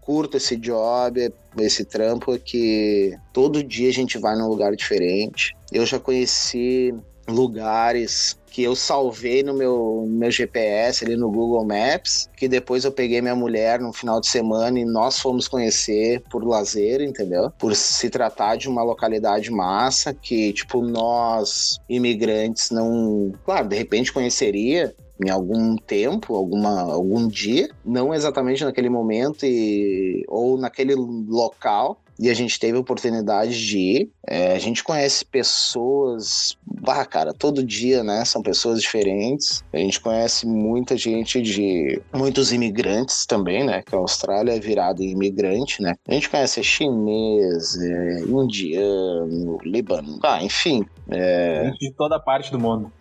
curto esse job, esse trampo, é que todo dia a gente vai num lugar diferente. Eu já conheci lugares que eu salvei no meu, meu GPS ali no Google Maps, que depois eu peguei minha mulher no final de semana e nós fomos conhecer por lazer, entendeu? Por se tratar de uma localidade massa que, tipo, nós imigrantes não, claro, de repente conheceria, em algum tempo, alguma, algum dia, não exatamente naquele momento e, ou naquele local, e a gente teve a oportunidade de ir. É, a gente conhece pessoas, bah, cara, todo dia, né? São pessoas diferentes. A gente conhece muita gente de muitos imigrantes também, né? Que a Austrália é virada em imigrante, né? A gente conhece chinês, é, indiano, libano, ah, enfim. É... De toda parte do mundo.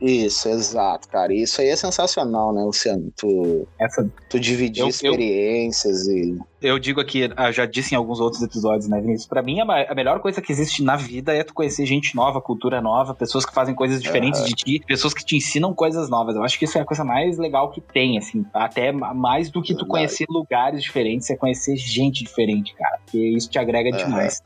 Isso, exato, cara. Isso aí é sensacional, né, Luciano? Tu, Essa... tu dividir eu, experiências eu... e eu digo aqui, eu ah, já disse em alguns outros episódios, né, Vinícius? Pra mim, a, melhor coisa que existe na vida é tu conhecer gente nova, cultura nova, pessoas que fazem coisas diferentes de ti, pessoas que te ensinam coisas novas. Eu acho que isso é a coisa mais legal que tem, assim. Até mais do que tu conhecer lugares diferentes, é conhecer gente diferente, cara. Porque isso te agrega uhum. demais.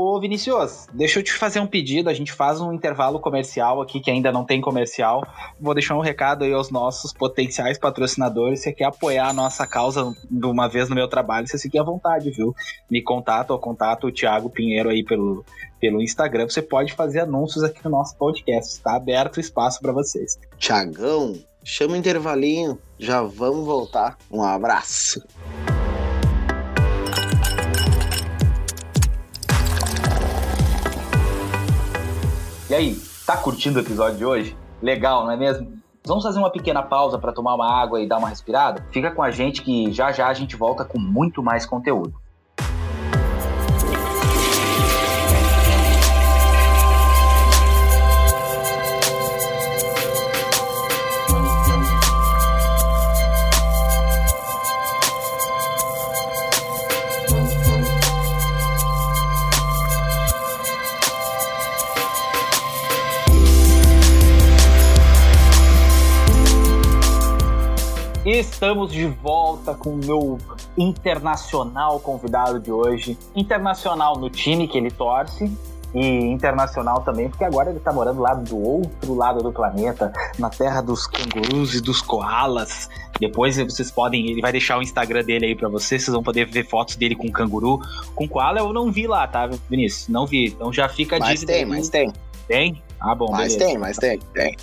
Ô, Vinicius, deixa eu te fazer um pedido. A gente faz um intervalo comercial aqui que ainda não tem comercial. Vou deixar um recado aí aos nossos potenciais patrocinadores. Se quer apoiar a nossa causa de uma vez no meu trabalho, você fique à vontade, viu? Me contata ou contato o Thiago Pinheiro aí pelo, pelo Instagram. Você pode fazer anúncios aqui no nosso podcast. Está aberto o espaço para vocês. Tiagão, chama o intervalinho. Já vamos voltar. Um abraço. Aí, tá curtindo o episódio de hoje? Legal, não é mesmo? Vamos fazer uma pequena pausa para tomar uma água e dar uma respirada? Fica com a gente que já já a gente volta com muito mais conteúdo. Estamos de volta com o meu internacional convidado de hoje. Internacional no time que ele torce, e internacional também, porque agora ele tá morando lá do outro lado do planeta, na terra dos cangurus e dos koalas. Depois vocês podem, ele vai deixar o Instagram dele aí para vocês, vocês vão poder ver fotos dele com canguru. Com koala eu não vi lá, tá, Vinícius? Não vi. Então já fica a Mas tem, mas tem. Tem? Ah, bom, Mas beleza. tem, mas tem, tem.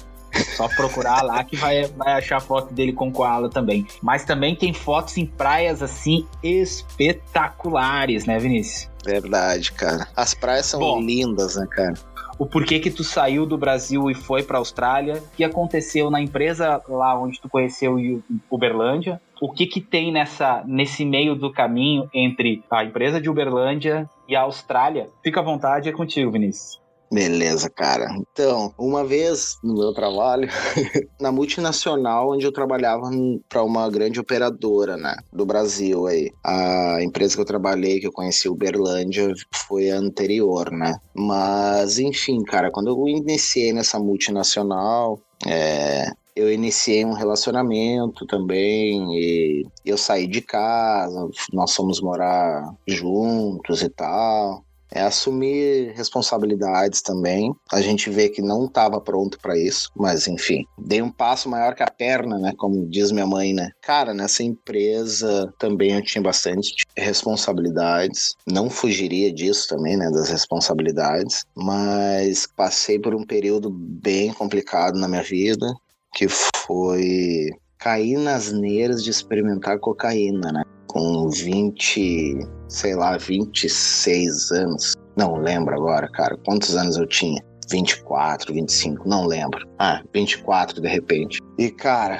Só procurar lá que vai, vai achar foto dele com koala também. Mas também tem fotos em praias assim espetaculares, né, Vinícius? Verdade, cara. As praias são Bom. lindas, né, cara? O porquê que tu saiu do Brasil e foi pra Austrália? O que aconteceu na empresa lá onde tu conheceu o Uberlândia? O que que tem nessa nesse meio do caminho entre a empresa de Uberlândia e a Austrália? Fica à vontade, é contigo, Vinícius. Beleza, cara. Então, uma vez no meu trabalho, *laughs* na multinacional onde eu trabalhava para uma grande operadora, né, do Brasil aí. A empresa que eu trabalhei, que eu conheci Uberlândia, foi a anterior, né? Mas, enfim, cara, quando eu iniciei nessa multinacional, é, eu iniciei um relacionamento também e eu saí de casa, nós fomos morar juntos e tal. É assumir responsabilidades também. A gente vê que não estava pronto para isso, mas enfim, dei um passo maior que a perna, né? Como diz minha mãe, né? Cara, nessa empresa também eu tinha bastante responsabilidades. Não fugiria disso também, né? Das responsabilidades, mas passei por um período bem complicado na minha vida, que foi cair nas neiras de experimentar cocaína, né? Com 20, sei lá, 26 anos. Não lembro agora, cara. Quantos anos eu tinha? 24, 25, não lembro. Ah, 24 de repente. E, cara,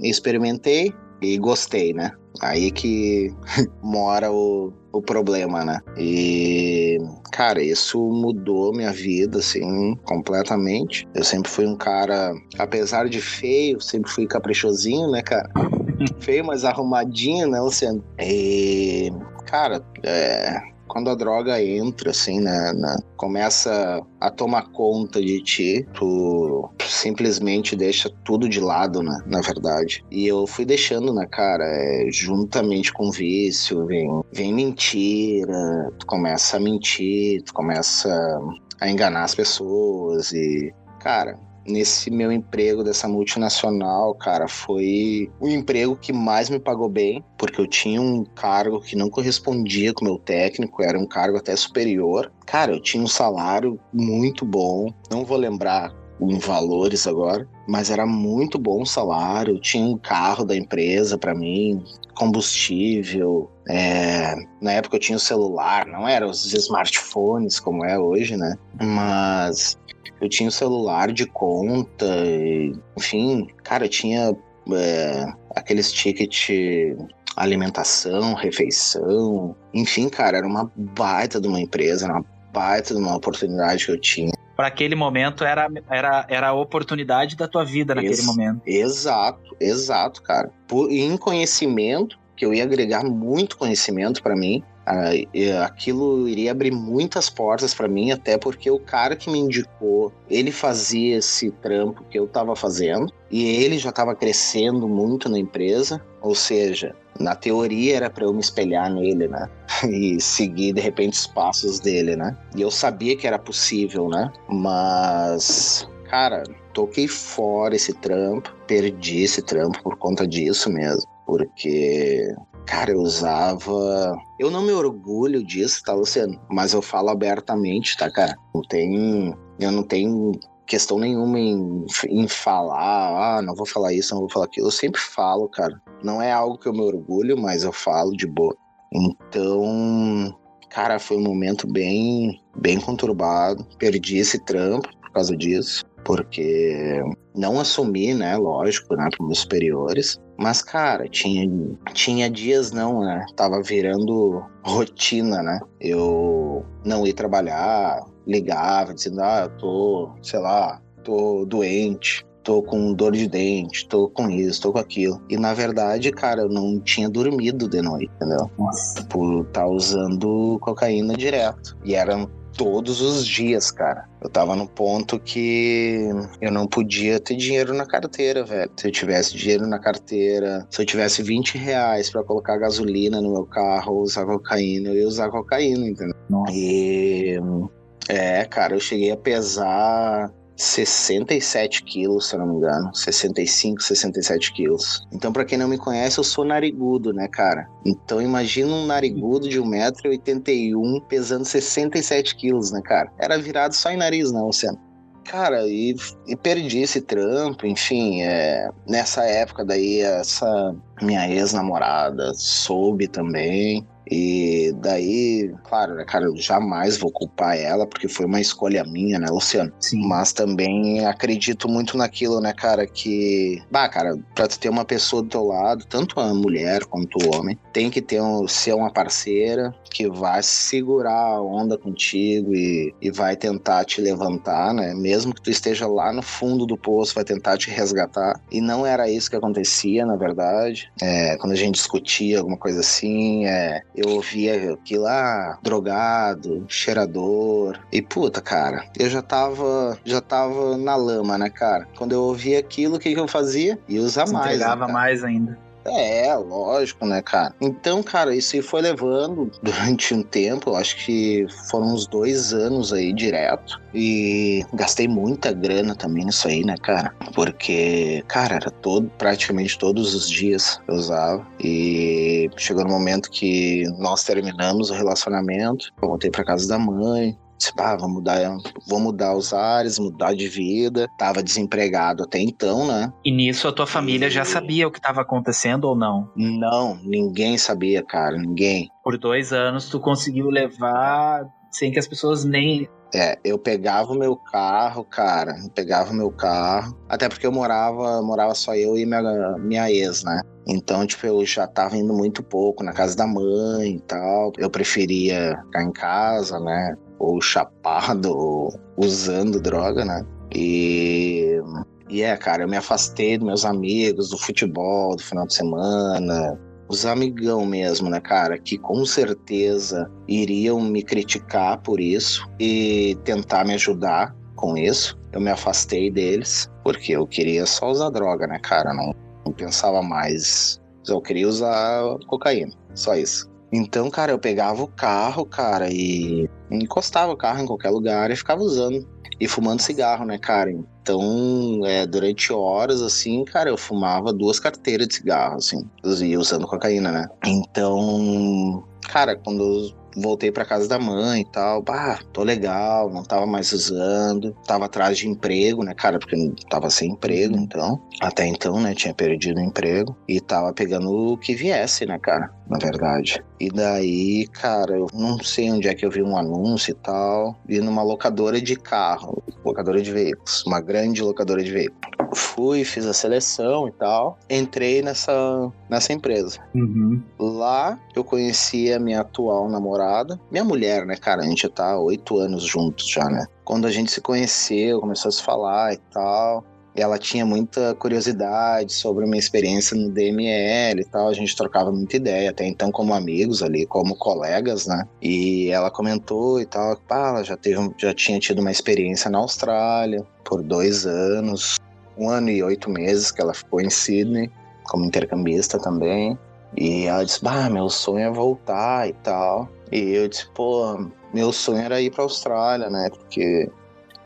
experimentei e gostei, né? Aí que *laughs* mora o, o problema, né? E, cara, isso mudou minha vida, assim, completamente. Eu sempre fui um cara, apesar de feio, sempre fui caprichosinho, né, cara? *laughs* feio, mas arrumadinho, né, Luciano? E, cara, é, quando a droga entra, assim, né, na- começa a tomar conta de ti, tu simplesmente deixa tudo de lado, né, na verdade. E eu fui deixando, né, cara, é, juntamente com vício, vem, vem mentira, tu começa a mentir, tu começa a enganar as pessoas e, cara, nesse meu emprego dessa multinacional, cara, foi o emprego que mais me pagou bem, porque eu tinha um cargo que não correspondia com o meu técnico, era um cargo até superior. Cara, eu tinha um salário muito bom, não vou lembrar em valores agora, mas era muito bom o salário, tinha um carro da empresa para mim, combustível, é, na época eu tinha o celular, não eram os smartphones como é hoje, né? Mas eu tinha o celular de conta, e, enfim, cara, tinha é, aqueles tickets alimentação, refeição, enfim, cara, era uma baita de uma empresa, era uma baita de uma oportunidade que eu tinha. Para aquele momento era, era, era a oportunidade da tua vida naquele Isso. momento. Exato, exato, cara. Por, em conhecimento, que eu ia agregar muito conhecimento pra mim, aquilo iria abrir muitas portas para mim, até porque o cara que me indicou, ele fazia esse trampo que eu estava fazendo e ele já estava crescendo muito na empresa, ou seja, na teoria era para eu me espelhar nele, né? *laughs* E seguir de repente os passos dele, né? E eu sabia que era possível, né? Mas, cara, toquei fora esse trampo, perdi esse trampo por conta disso mesmo, porque Cara, eu usava. Eu não me orgulho disso, tá, Luciano? Mas eu falo abertamente, tá, cara? Não tem. Eu não tenho questão nenhuma em, em falar, ah, não vou falar isso, não vou falar aquilo. Eu sempre falo, cara. Não é algo que eu me orgulho, mas eu falo de boa. Então, cara, foi um momento bem, bem conturbado. Perdi esse trampo por causa disso, porque não assumi, né, lógico, né, para meus superiores. Mas, cara, tinha, tinha dias não, né? Tava virando rotina, né? Eu não ia trabalhar, ligava, dizendo, ah, eu tô, sei lá, tô doente, tô com dor de dente, tô com isso, tô com aquilo. E na verdade, cara, eu não tinha dormido de noite, entendeu? Nossa. Por estar tá usando cocaína direto. E eram todos os dias, cara. Eu tava no ponto que eu não podia ter dinheiro na carteira, velho. Se eu tivesse dinheiro na carteira, se eu tivesse 20 reais pra colocar gasolina no meu carro, usar cocaína, eu ia usar cocaína, entendeu? Nossa. E. É, cara, eu cheguei a pesar 67 quilos, se eu não me engano. 65, 67 quilos. Então, para quem não me conhece, eu sou narigudo, né, cara? Então, imagina um narigudo de 1,81m pesando 67 quilos, né, cara? Era virado só em nariz, não, Luciano. Cara, e, e, perdi esse trampo, enfim, é, nessa época daí, essa minha ex-namorada soube também. E daí, claro, né, cara, eu jamais vou culpar ela, porque foi uma escolha minha, né, Luciano? Sim. Mas também acredito muito naquilo, né, cara, que. Bah, cara, pra tu ter uma pessoa do teu lado, tanto a mulher quanto o homem, tem que ter um, ser uma parceira que vai segurar a onda contigo e, e vai tentar te levantar, né? Mesmo que tu esteja lá no fundo do poço, vai tentar te resgatar. E não era isso que acontecia, na verdade. É, quando a gente discutia alguma coisa assim, é, eu ouvia aquilo lá, ah, drogado, cheirador. E puta, cara, eu já tava, já tava na lama, né, cara? Quando eu ouvia aquilo, o que, que eu fazia? Ia usar mais. Entregava né, mais ainda. É, lógico, né, cara? Então, cara, isso aí foi levando durante um tempo, acho que foram uns dois anos aí direto. E gastei muita grana também nisso aí, né, cara? Porque, cara, era todo, praticamente todos os dias eu usava. E chegou no momento que nós terminamos o relacionamento. Eu voltei pra casa da mãe, Disse, ah, vou mudar, vou mudar os ares, mudar de vida. Tava desempregado até então, né? E nisso a tua família e... já sabia o que estava acontecendo ou não? Não, ninguém sabia, cara, ninguém. Por dois anos tu conseguiu levar sem que as pessoas nem é, eu pegava o meu carro, cara, eu pegava o meu carro, até porque eu morava, morava só eu e minha, minha ex, né? Então, tipo, eu já tava indo muito pouco na casa da mãe e tal. Eu preferia ficar em casa, né? Ou chapado, ou usando droga, né? E, e é, cara, eu me afastei dos meus amigos, do futebol, do final de semana, os amigão mesmo, né, cara, que com certeza iriam me criticar por isso e tentar me ajudar com isso. Eu me afastei deles porque eu queria só usar droga, né, cara, não, não pensava mais. Eu queria usar cocaína, só isso. Então, cara, eu pegava o carro, cara, e encostava o carro em qualquer lugar e ficava usando. E fumando cigarro, né, cara? Então, é, durante horas, assim, cara, eu fumava duas carteiras de cigarro, assim, e usando cocaína, né? Então, cara, quando voltei para casa da mãe e tal. Bah, tô legal, não tava mais usando. Tava atrás de emprego, né, cara? Porque não tava sem emprego, então. Até então, né, tinha perdido o emprego. E tava pegando o que viesse, né, cara? Na verdade. E daí, cara, eu não sei onde é que eu vi um anúncio e tal. Vi numa locadora de carro, locadora de veículos, uma grande locadora de veículos fui, fiz a seleção e tal. Entrei nessa, nessa empresa. Uhum. Lá eu conheci a minha atual namorada, minha mulher, né, cara? A gente tá oito anos juntos já, né? Quando a gente se conheceu, começou a se falar e tal. ela tinha muita curiosidade sobre minha experiência no DML e tal. A gente trocava muita ideia, até então como amigos ali, como colegas, né? E ela comentou e tal, pá, ela já, teve, já tinha tido uma experiência na Austrália por dois anos, um ano e oito meses que ela ficou em Sydney, como intercambista também. E ela disse, bah, meu sonho é voltar e tal. E eu disse, pô, meu sonho era ir pra Austrália, né? Porque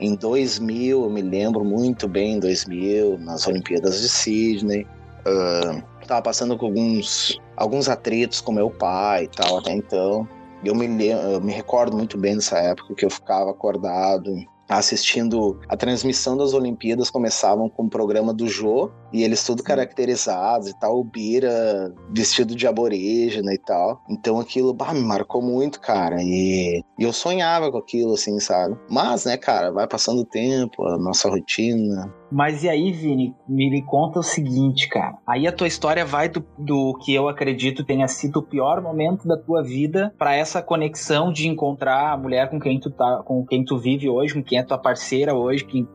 em 2000, eu me lembro muito bem, em 2000, nas Olimpíadas de Sydney, uh, tava passando com alguns, alguns atritos com meu pai e tal, até então. Eu me, eu me recordo muito bem dessa época que eu ficava acordado assistindo a transmissão das Olimpíadas começavam com o programa do Jô e eles tudo caracterizados e tal, o Bira vestido de aborígena e tal. Então aquilo bah, me marcou muito, cara. E, e, eu sonhava com aquilo, assim, sabe? Mas, né, cara, vai passando o tempo, a nossa rotina, mas e aí, Vini, me conta o seguinte, cara. Aí a tua história vai do, do que eu acredito tenha sido o pior momento da tua vida para essa conexão de encontrar a mulher com quem tu tá, com quem tu vive hoje, com quem é tua parceira hoje, que,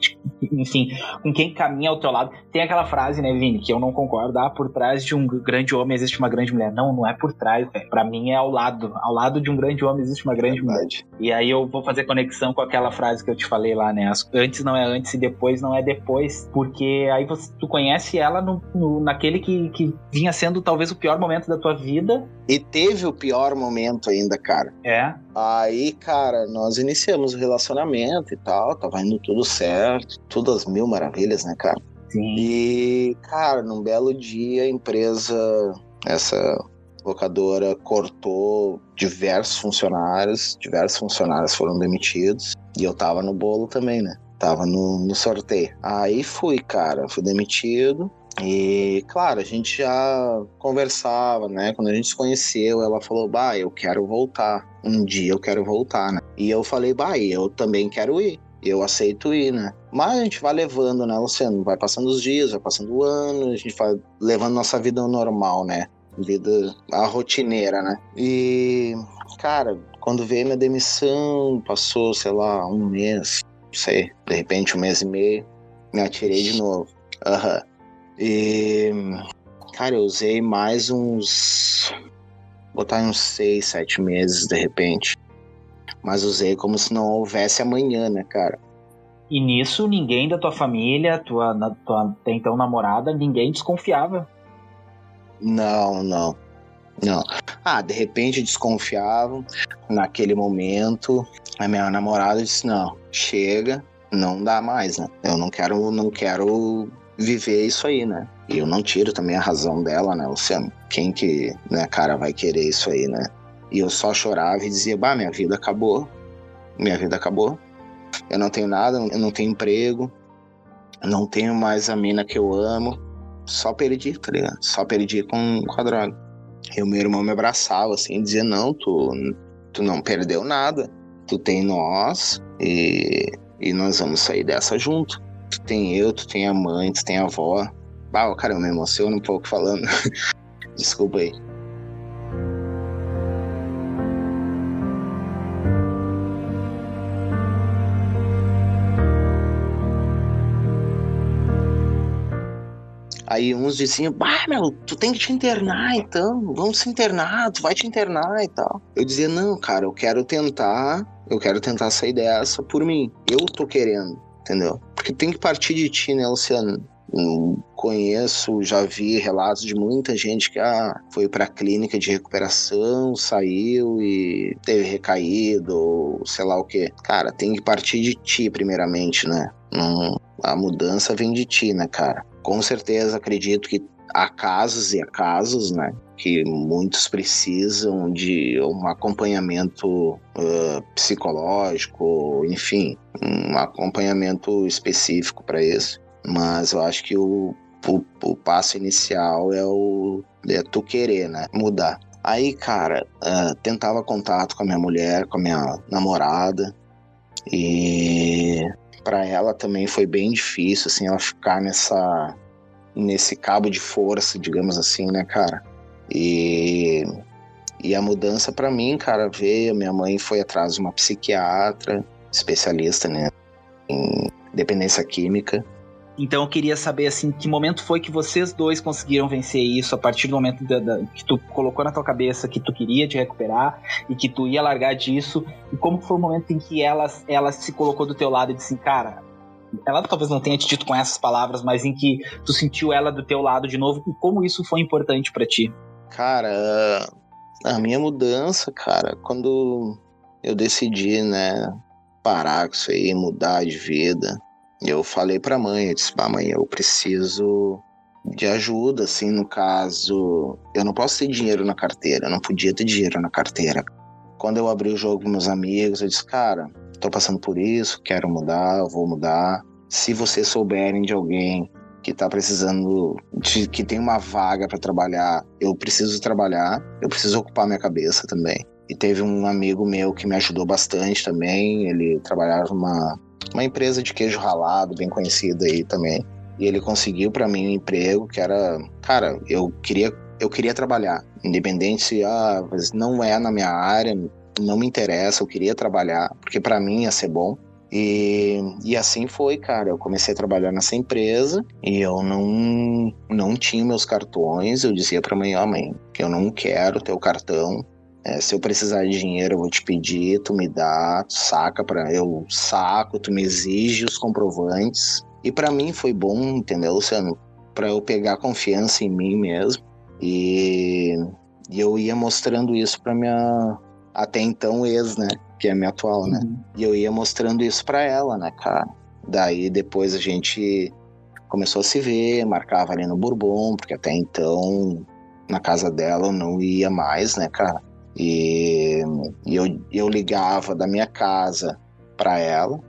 *laughs* enfim, com quem caminha ao teu lado. Tem aquela frase, né, Vini, que eu não concordo, ah, por trás de um grande homem existe uma grande mulher. Não, não é por trás, velho. Pra mim é ao lado. Ao lado de um grande homem existe uma grande mulher. E aí eu vou fazer conexão com aquela frase que eu te falei lá, né? Antes não é antes e depois não é depois porque aí você, tu conhece ela no, no, naquele que, que vinha sendo talvez o pior momento da tua vida. E teve o pior momento ainda, cara. É. Aí, cara, nós iniciamos o relacionamento e tal, tava indo tudo certo, tudo às mil maravilhas, né, cara? Sim. E, cara, num belo dia a empresa, essa locadora cortou diversos funcionários, diversos funcionários foram demitidos e eu tava no bolo também, né? Tava no, no sorteio. Aí fui, cara, fui demitido. E, claro, a gente já conversava, né? Quando a gente se conheceu, ela falou, bah, eu quero voltar. Um dia eu quero voltar, né? E eu falei, bah, eu também quero ir. Eu aceito ir, né? Mas a gente vai levando, né, Luciano? Vai passando os dias, vai passando o ano, a gente vai levando nossa vida normal, né? Vida a rotineira, né? E, cara, quando veio minha demissão, passou, sei lá, um mês, sei, de repente um mês e meio, me atirei de novo. Uhum. E, cara, eu usei mais uns. botar uns seis, sete meses de repente. Mas usei como se não houvesse amanhã, né, cara? E nisso ninguém da tua família, tua, tua até então namorada, ninguém desconfiava. Não, não. Não. Ah, de repente desconfiavam. Naquele momento, a minha namorada disse: não, chega, não dá mais, né? Eu não quero, não quero viver isso aí, né? E eu não tiro também a razão dela, né, Luciano? Quem que, né, cara, vai querer isso aí, né? E eu só chorava e dizia: bah, minha vida acabou. Minha vida acabou. Eu não tenho nada, eu não tenho emprego, não tenho mais a mina que eu amo. Só perdi, tá ligado? Só perdi com, com a droga. E o meu irmão me abraçava assim, dizia: Não, tu, tu não perdeu nada. Tu tem nós e, e nós vamos sair dessa junto. Tu tem eu, tu tem a mãe, tu tem a avó. Ah, cara, eu me emociono um pouco falando. *laughs* Desculpa aí. Aí uns diziam, bah, meu, tu tem que te internar então, vamos se internar, tu vai te internar e tal. Eu dizia, não, cara, eu quero tentar, eu quero tentar sair dessa por mim. Eu tô querendo, entendeu? Porque tem que partir de ti, né, Luciano? Conheço, já vi relatos de muita gente que ah, foi para clínica de recuperação, saiu e teve recaído, ou sei lá o que. Cara, tem que partir de ti primeiramente, né? Não, a mudança vem de ti, né, cara? com certeza acredito que há casos e há casos, né? Que muitos precisam de um acompanhamento uh, psicológico, enfim, um acompanhamento específico para isso. Mas eu acho que o, o, o, passo inicial é o é tu querer, né? Mudar. Aí, cara, uh, tentava contato com a minha mulher, com a minha namorada, e para ela também foi bem difícil, assim, ela ficar nessa nesse cabo de força, digamos assim, né, cara? E e a mudança para mim, cara, veio, minha mãe foi atrás de uma psiquiatra, especialista, né, em dependência química. Então eu queria saber assim, que momento foi que vocês dois conseguiram vencer isso a partir do momento da, da, que tu colocou na tua cabeça que tu queria te recuperar e que tu ia largar disso e como foi o momento em que ela, ela se colocou do teu lado e disse, assim, cara, ela talvez não tenha te dito com essas palavras, mas em que tu sentiu ela do teu lado de novo e como isso foi importante para ti? Cara, a minha mudança, cara, quando eu decidi, né, parar com isso aí, mudar de vida, eu falei pra mãe, eu disse, mãe, eu preciso de ajuda, assim, no caso, eu não posso ter dinheiro na carteira, eu não podia ter dinheiro na carteira. Quando eu abri o jogo com meus amigos, eu disse, cara, tô passando por isso, quero mudar, vou mudar. Se vocês souberem de alguém que tá precisando, de, que tem uma vaga para trabalhar, eu preciso trabalhar, eu preciso ocupar minha cabeça também. E teve um amigo meu que me ajudou bastante também, ele trabalhava numa uma empresa de queijo ralado, bem conhecida aí também. E ele conseguiu para mim um emprego que era, cara, eu queria eu queria trabalhar, independente se ah, não é na minha área, não me interessa, eu queria trabalhar, porque para mim ia ser bom. E, e assim foi, cara. Eu comecei a trabalhar nessa empresa e eu não, não tinha meus cartões. Eu dizia pra mãe: Ó, oh, mãe, eu não quero teu cartão. É, se eu precisar de dinheiro, eu vou te pedir, tu me dá, tu saca para eu saco, tu me exige os comprovantes. E para mim foi bom, entendeu, Luciano? Para eu pegar confiança em mim mesmo. E, e eu ia mostrando isso para minha até então ex, né? Que é minha atual, né? Uhum. E eu ia mostrando isso para ela, né, cara? Daí depois a gente começou a se ver, marcava ali no Bourbon, porque até então na casa dela eu não ia mais, né, cara? E, e eu, eu ligava da minha casa para ela,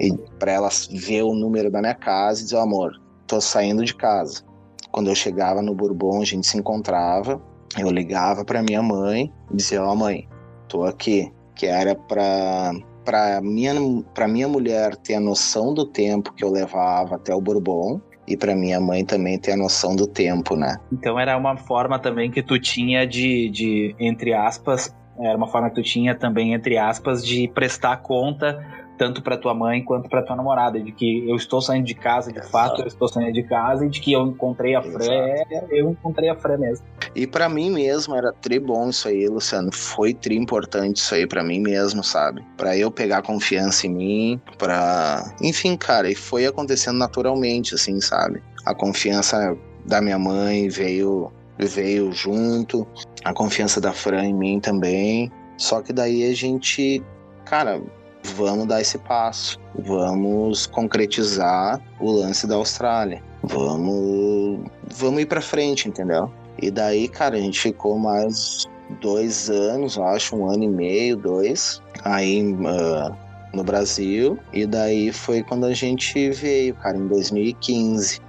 e para ela ver o número da minha casa e dizer: amor, tô saindo de casa. Quando eu chegava no Bourbon, a gente se encontrava, eu ligava para minha mãe e dizia: Ó, oh, mãe, tô aqui. Que era para para minha para minha mulher ter a noção do tempo que eu levava até o Bourbon e para minha mãe também ter a noção do tempo, né? Então era uma forma também que tu tinha de, de entre aspas, era uma forma que tu tinha também entre aspas de prestar conta tanto para tua mãe quanto para tua namorada, de que eu estou saindo de casa, de Exato. fato eu estou saindo de casa e de que eu encontrei a Fran, é, eu encontrei a Fran mesmo. E para mim mesmo era tri bom isso aí, Luciano, foi tri importante isso aí para mim mesmo, sabe? Para eu pegar confiança em mim, para, enfim, cara, e foi acontecendo naturalmente assim, sabe? A confiança da minha mãe veio veio junto, a confiança da Fran em mim também. Só que daí a gente, cara, vamos dar esse passo, vamos concretizar o lance da Austrália, vamos, vamos ir para frente, entendeu? E daí, cara, a gente ficou mais dois anos, acho, um ano e meio, dois, aí uh, no Brasil, e daí foi quando a gente veio, cara, em 2015.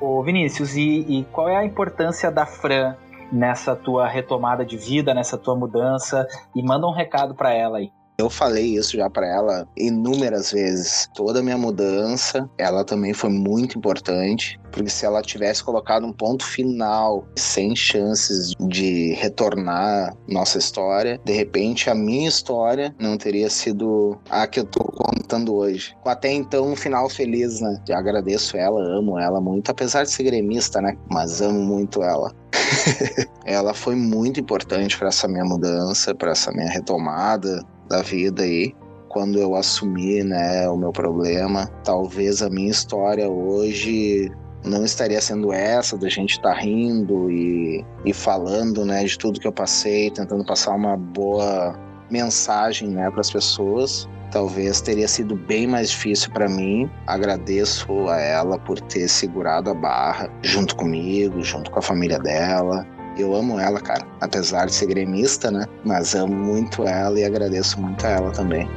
Ô Vinícius, e, e qual é a importância da Fran nessa tua retomada de vida, nessa tua mudança? E manda um recado para ela aí. Eu falei isso já para ela inúmeras vezes. Toda a minha mudança, ela também foi muito importante, porque se ela tivesse colocado um ponto final, sem chances de retornar nossa história, de repente a minha história não teria sido a que eu tô contando hoje. Com até então um final feliz, né? Eu agradeço ela, amo ela muito, apesar de ser gremista, né? Mas amo muito ela. *laughs* ela foi muito importante para essa minha mudança, para essa minha retomada, da vida aí, quando eu assumi, né, o meu problema, talvez a minha história hoje não estaria sendo essa da gente estar tá rindo e, e falando, né, de tudo que eu passei, tentando passar uma boa mensagem, né, para as pessoas. Talvez teria sido bem mais difícil para mim. Agradeço a ela por ter segurado a barra junto comigo, junto com a família dela. Eu amo ela, cara. Apesar de ser gremista, né? Mas amo muito ela e agradeço muito a ela também.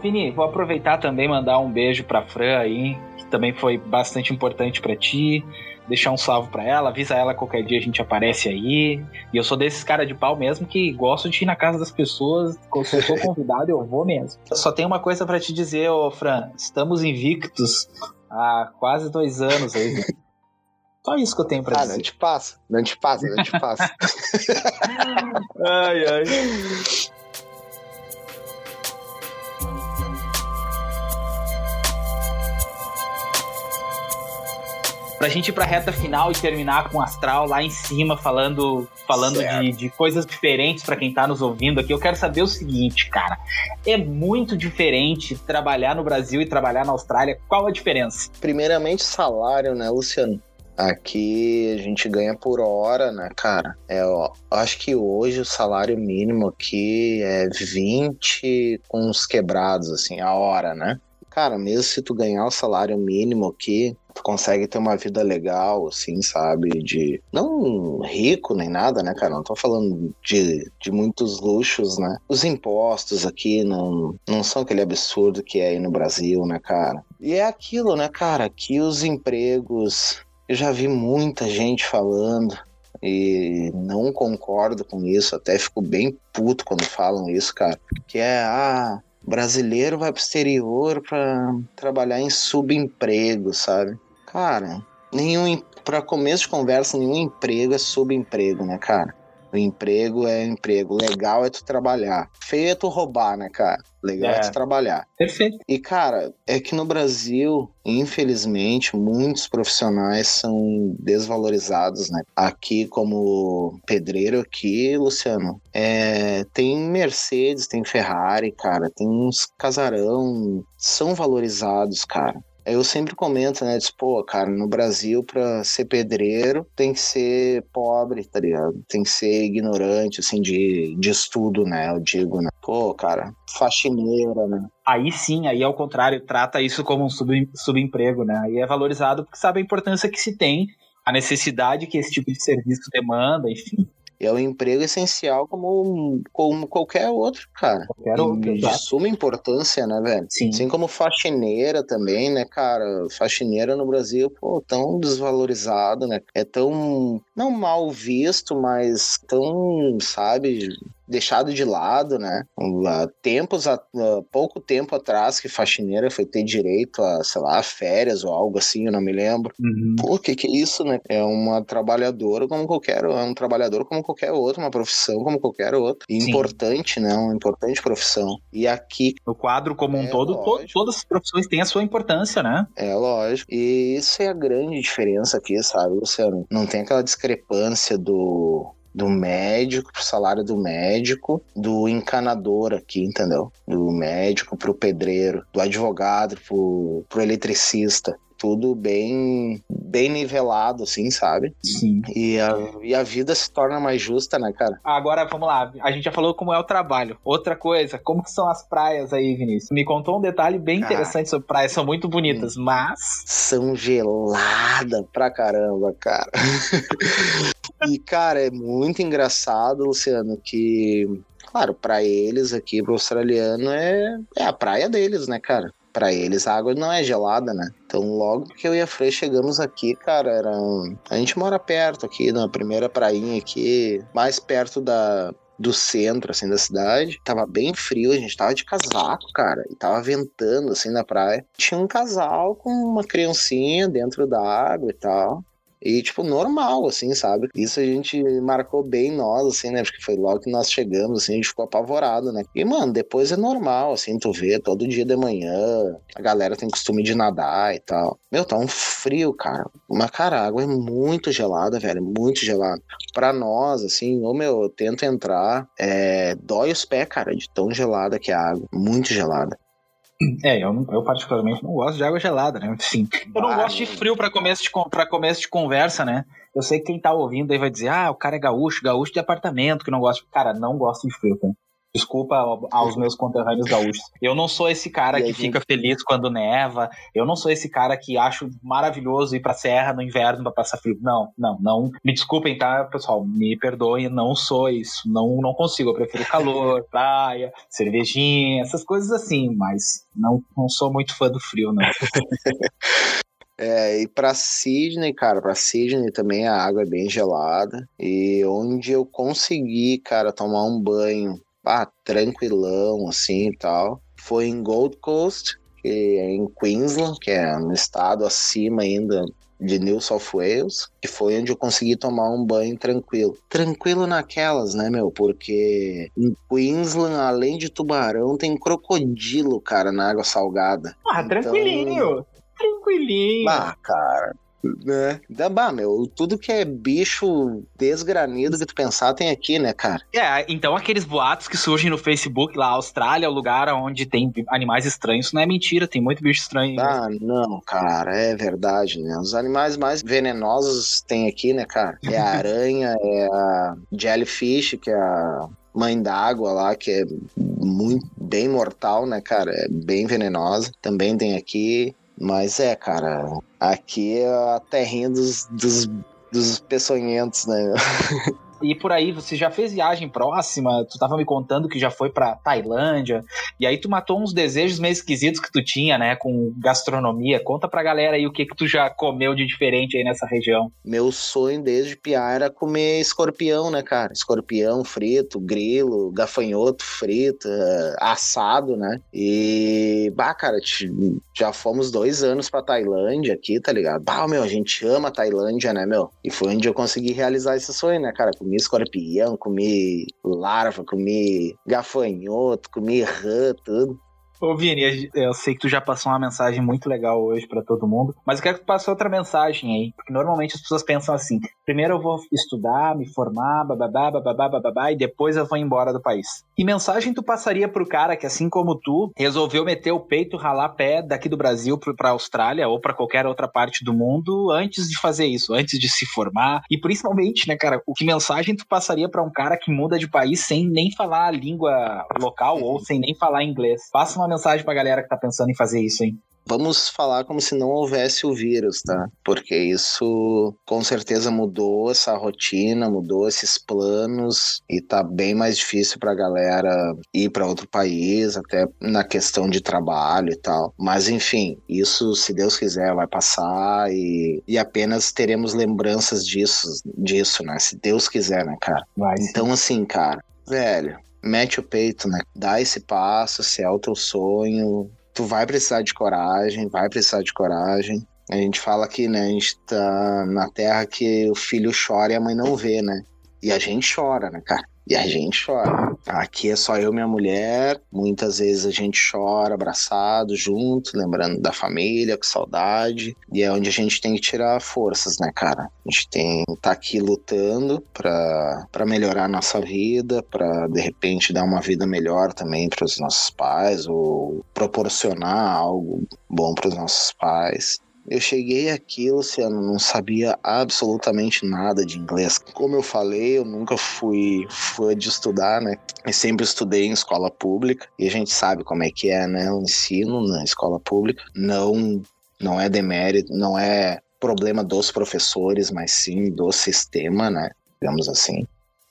Vini, vou aproveitar também mandar um beijo pra Fran aí, que também foi bastante importante para ti. Deixar um salve para ela, avisa ela qualquer dia a gente aparece aí. E eu sou desses cara de pau mesmo que gosto de ir na casa das pessoas. Se eu for convidado, eu vou mesmo. Só tenho uma coisa para te dizer, ô Fran. Estamos invictos há quase dois anos aí. *laughs* Só isso que eu tenho pra ah, dizer. Ah, não te passa, não te passa, não te passa. *laughs* *laughs* ai, ai. Pra gente ir pra reta final e terminar com o astral lá em cima, falando, falando de, de, coisas diferentes para quem tá nos ouvindo aqui, eu quero saber o seguinte, cara. É muito diferente trabalhar no Brasil e trabalhar na Austrália. Qual a diferença? Primeiramente, salário, né, Luciano? Aqui a gente ganha por hora, né, cara? É, ó, acho que hoje o salário mínimo aqui é 20 com uns quebrados, assim, a hora, né? Cara, mesmo se tu ganhar o salário mínimo aqui, tu consegue ter uma vida legal, assim, sabe? De. Não rico nem nada, né, cara? Não tô falando de, de muitos luxos, né? Os impostos aqui não, não são aquele absurdo que é aí no Brasil, né, cara? E é aquilo, né, cara? Aqui os empregos. Eu já vi muita gente falando e não concordo com isso, até fico bem puto quando falam isso, cara. Que é, ah, brasileiro vai pro exterior para trabalhar em subemprego, sabe? Cara, nenhum para começo de conversa, nenhum emprego é subemprego, né, cara? O emprego é emprego. Legal é tu trabalhar. Feio é tu roubar, né, cara? Legal é, é tu trabalhar. Perfeito. E, cara, é que no Brasil, infelizmente, muitos profissionais são desvalorizados, né? Aqui, como pedreiro aqui, Luciano, é, tem Mercedes, tem Ferrari, cara, tem uns casarão, são valorizados, cara. Eu sempre comento, né? Diz, pô, cara, no Brasil, pra ser pedreiro, tem que ser pobre, tá ligado? Tem que ser ignorante, assim, de, de estudo, né? Eu digo, né? Pô, cara, faxineira, né? Aí sim, aí ao contrário, trata isso como um sub, subemprego, né? Aí é valorizado porque sabe a importância que se tem, a necessidade que esse tipo de serviço demanda, enfim. É um emprego essencial como, como qualquer outro, cara. Qualquer outro, De suma importância, né, velho? Sim. Assim como faxineira também, né, cara? Faxineira no Brasil, pô, tão desvalorizado, né? É tão, não mal visto, mas tão, sabe, deixado de lado, né? Há tempos, há pouco tempo atrás que faxineira foi ter direito a, sei lá, férias ou algo assim, eu não me lembro. Uhum. Pô, que que é isso, né? É uma trabalhadora como qualquer, é um trabalhador como qualquer outro, uma profissão como qualquer outra. importante, né? Uma importante profissão. E aqui... O quadro como um é todo, to todas as profissões têm a sua importância, né? É, lógico. E isso é a grande diferença aqui, sabe, Luciano? Não tem aquela discrepância do do médico, pro salário do médico, do encanador aqui, entendeu? Do médico pro pedreiro, do advogado pro, pro eletricista tudo bem bem nivelado, assim, sabe? Sim. E a, e a vida se torna mais justa, né, cara? Agora, vamos lá. A gente já falou como é o trabalho. Outra coisa, como que são as praias aí, Vinícius? Me contou um detalhe bem interessante ah, sobre praias. São muito bonitas, sim. mas... São geladas pra caramba, cara. *laughs* e, cara, é muito engraçado, Luciano, que... Claro, para eles aqui, pro australiano, é, é a praia deles, né, cara? para eles a água não é gelada, né? Então, logo que eu e a Frei chegamos aqui, cara, era. A gente mora perto aqui, na primeira prainha aqui, mais perto da, do centro, assim, da cidade. Tava bem frio, a gente tava de casaco, cara. E tava ventando, assim, na praia. Tinha um casal com uma criancinha dentro da água e tal. E, tipo, normal, assim, sabe? Isso a gente marcou bem nós, assim, né? Porque foi logo que nós chegamos, assim, a gente ficou apavorado, né? E, mano, depois é normal, assim, tu vê todo dia de manhã, a galera tem costume de nadar e tal. Meu, tá um frio, cara. Mas, cara, a água é muito gelada, velho, muito gelada. Pra nós, assim, ô, meu, eu tento entrar, é... dói os pés, cara, de tão gelada que é a água. Muito gelada. É, eu, eu, particularmente não gosto de água gelada, né? Sim. Eu não gosto de frio para começo de, pra começo de conversa, né? Eu sei que quem tá ouvindo aí vai dizer, ah, o cara é gaúcho, gaúcho de apartamento, que não gosta. Cara, não gosto de frio, cara. Desculpa aos meus conterrâneos gaúchos. Eu não sou esse cara que fica feliz quando neva. Eu não sou esse cara que acho maravilhoso ir pra serra no inverno pra passar frio. Não, não, não. Me desculpem, tá, pessoal? Me perdoem, não sou isso. Não, não consigo. Eu prefiro calor, *laughs* praia, cervejinha, essas coisas assim. Mas não, não sou muito fã do frio, não. *laughs* É, e para Sydney, cara, para Sydney também a água é bem gelada. E onde eu consegui, cara, tomar um banho ah, tranquilão, assim e tal, foi em Gold Coast, que é em Queensland, que é no estado acima ainda de New South Wales, que foi onde eu consegui tomar um banho tranquilo. Tranquilo naquelas, né, meu? Porque em Queensland, além de tubarão, tem crocodilo, cara, na água salgada. Ah, então... tranquilinho tranquilinho. Ah, cara. Né? Bah, meu, tudo que é bicho desgranido que tu pensar tem aqui, né, cara? É, então aqueles boatos que surgem no Facebook lá, Austrália é o lugar onde tem animais estranhos, não é mentira, tem muito bicho estranho. Ah, não, cara, é verdade, né? Os animais mais venenosos tem aqui, né, cara? É a aranha, *laughs* é a jellyfish, que é a mãe d'água lá, que é muito bem mortal, né, cara? É bem venenosa. Também tem aqui. Mas é, cara, aqui é a terrinha dos, dos, dos peçonhentos, né? *laughs* E por aí, você já fez viagem próxima? Tu tava me contando que já foi pra Tailândia. E aí tu matou uns desejos meio esquisitos que tu tinha, né? Com gastronomia. Conta pra galera aí o que que tu já comeu de diferente aí nessa região. Meu sonho desde piar era comer escorpião, né, cara? Escorpião frito, grilo, gafanhoto frito, eh, assado, né? E, bah, cara, já fomos dois anos pra Tailândia aqui, tá ligado? Bah, meu, a gente ama a Tailândia, né, meu? E foi onde eu consegui realizar esse sonho, né, cara? Comi escorpião, comi larva, comi gafanhoto, comi rã, tudo. Ô Vini, eu sei que tu já passou uma mensagem muito legal hoje para todo mundo, mas eu quero que tu passe outra mensagem aí, porque normalmente as pessoas pensam assim: primeiro eu vou estudar, me formar, bababá, bababá, bababá, e depois eu vou embora do país. Que mensagem tu passaria pro cara que, assim como tu, resolveu meter o peito, ralar pé daqui do Brasil pra Austrália ou para qualquer outra parte do mundo antes de fazer isso, antes de se formar? E principalmente, né, cara, o que mensagem tu passaria para um cara que muda de país sem nem falar a língua local ou sem nem falar inglês? Passa uma mensagem pra galera que tá pensando em fazer isso, hein? Vamos falar como se não houvesse o vírus, tá? Porque isso com certeza mudou essa rotina, mudou esses planos e tá bem mais difícil pra galera ir para outro país, até na questão de trabalho e tal. Mas enfim, isso, se Deus quiser, vai passar e, e apenas teremos lembranças disso, disso, né? Se Deus quiser, né, cara? Vai, então, assim, cara, velho, mete o peito, né? Dá esse passo, se é o teu sonho. Tu vai precisar de coragem, vai precisar de coragem. A gente fala que, né, a gente tá na terra que o filho chora e a mãe não vê, né? E a gente chora, né, cara? E a gente chora. Aqui é só eu e minha mulher. Muitas vezes a gente chora abraçado, junto, lembrando da família, com saudade. E é onde a gente tem que tirar forças, né, cara? A gente tem que tá aqui lutando para melhorar a nossa vida, para de repente dar uma vida melhor também para os nossos pais, ou proporcionar algo bom para os nossos pais. Eu cheguei aqui, Luciano, não sabia absolutamente nada de inglês. Como eu falei, eu nunca fui fã de estudar, né? Eu sempre estudei em escola pública e a gente sabe como é que é, né? O ensino na escola pública não não é demérito, não é problema dos professores, mas sim do sistema, né? Digamos assim.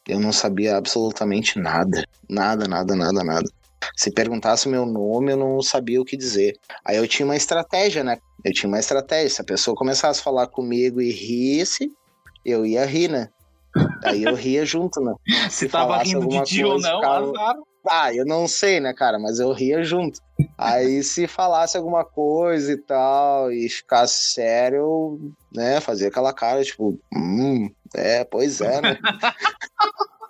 Eu não sabia absolutamente nada. Nada, nada, nada, nada. Se perguntasse meu nome, eu não sabia o que dizer. Aí eu tinha uma estratégia, né? Eu tinha uma estratégia. Se a pessoa começasse a falar comigo e risse, eu ia rir, né? Aí eu ria junto, né? *laughs* Se, Se tava rindo de ti ou não, ficava... azar. Ah, eu não sei, né, cara? Mas eu ria junto. Aí se falasse alguma coisa e tal, e ficasse sério, eu, né, fazia aquela cara, tipo, hum, é, pois é, né? *laughs*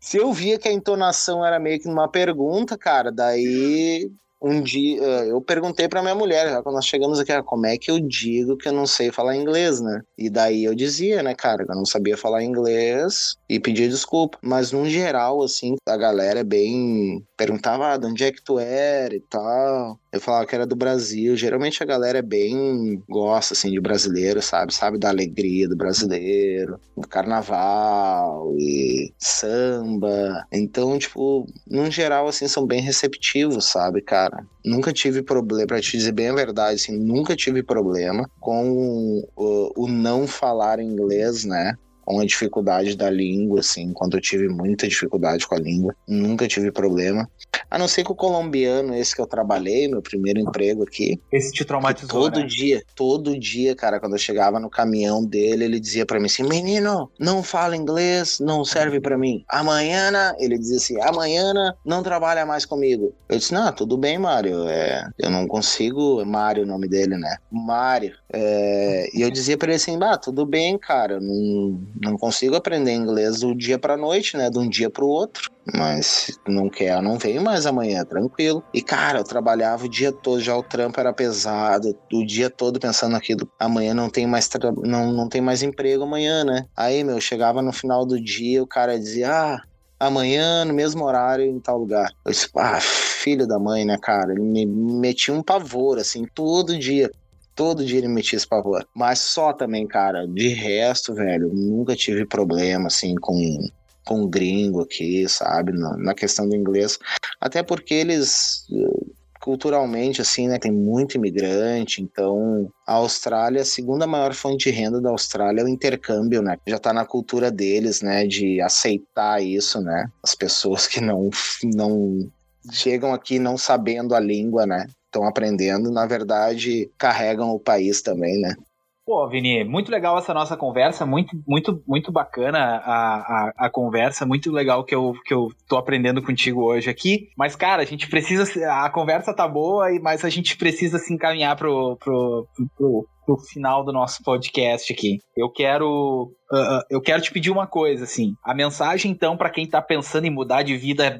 Se eu via que a entonação era meio que uma pergunta, cara, daí um dia eh, eu perguntei para minha mulher, quando nós chegamos aqui, ah, como é que eu digo que eu não sei falar inglês, né? E daí eu dizia, né, cara, que eu não sabia falar inglês e pedia desculpa. Mas no geral, assim, a galera é bem perguntava ah, de onde é que tu era e tal. Eu falava que era do Brasil. Geralmente a galera é bem gosta assim de brasileiro, sabe? Sabe da alegria do brasileiro, do carnaval e samba. Então, tipo, no geral assim são bem receptivos, sabe, cara? Nunca tive problema, para te dizer bem a verdade, assim, nunca tive problema com o, o não falar inglês, né? Com a dificuldade da língua, assim, quando eu tive muita dificuldade com a língua, nunca tive problema. A não ser que o colombiano, esse que eu trabalhei, meu primeiro emprego aqui. Esse te traumatizou. Todo né? dia, todo dia, cara, quando eu chegava no caminhão dele, ele dizia para mim assim: menino, não fala inglês, não serve para mim. Amanhã, ele dizia assim: amanhã não trabalha mais comigo. Eu disse: não, tudo bem, Mário. É, eu não consigo. É Mário o nome dele, né? Mário. É, e eu dizia para ele assim: bah, tudo bem, cara, não não consigo aprender inglês do dia para noite, né? De um dia para o outro. Mas não quer, não venho mais amanhã, tranquilo. E cara, eu trabalhava o dia todo, já o trampo era pesado, o dia todo pensando naquilo. Amanhã não tem mais não, não tem mais emprego amanhã, né? Aí, meu, chegava no final do dia, o cara dizia: "Ah, amanhã, no mesmo horário, em tal lugar. Eu disse, ah, filho da mãe, né, cara? Ele me metia um pavor, assim, todo dia. Todo dia ele metia esse pavor. Mas só também, cara. De resto, velho, nunca tive problema, assim, com, com gringo aqui, sabe? Na, na questão do inglês. Até porque eles culturalmente, assim, né, tem muito imigrante, então a Austrália, a segunda maior fonte de renda da Austrália é o intercâmbio, né, já tá na cultura deles, né, de aceitar isso, né, as pessoas que não, não chegam aqui não sabendo a língua, né, estão aprendendo, na verdade, carregam o país também, né? Pô, Vini, muito legal essa nossa conversa, muito, muito, muito bacana a, a, a, conversa, muito legal que eu, que eu tô aprendendo contigo hoje aqui. Mas, cara, a gente precisa. A conversa tá boa, mas a gente precisa se encaminhar pro, pro, pro, pro final do nosso podcast aqui. Eu quero. Uh, eu quero te pedir uma coisa, assim. A mensagem, então, para quem tá pensando em mudar de vida,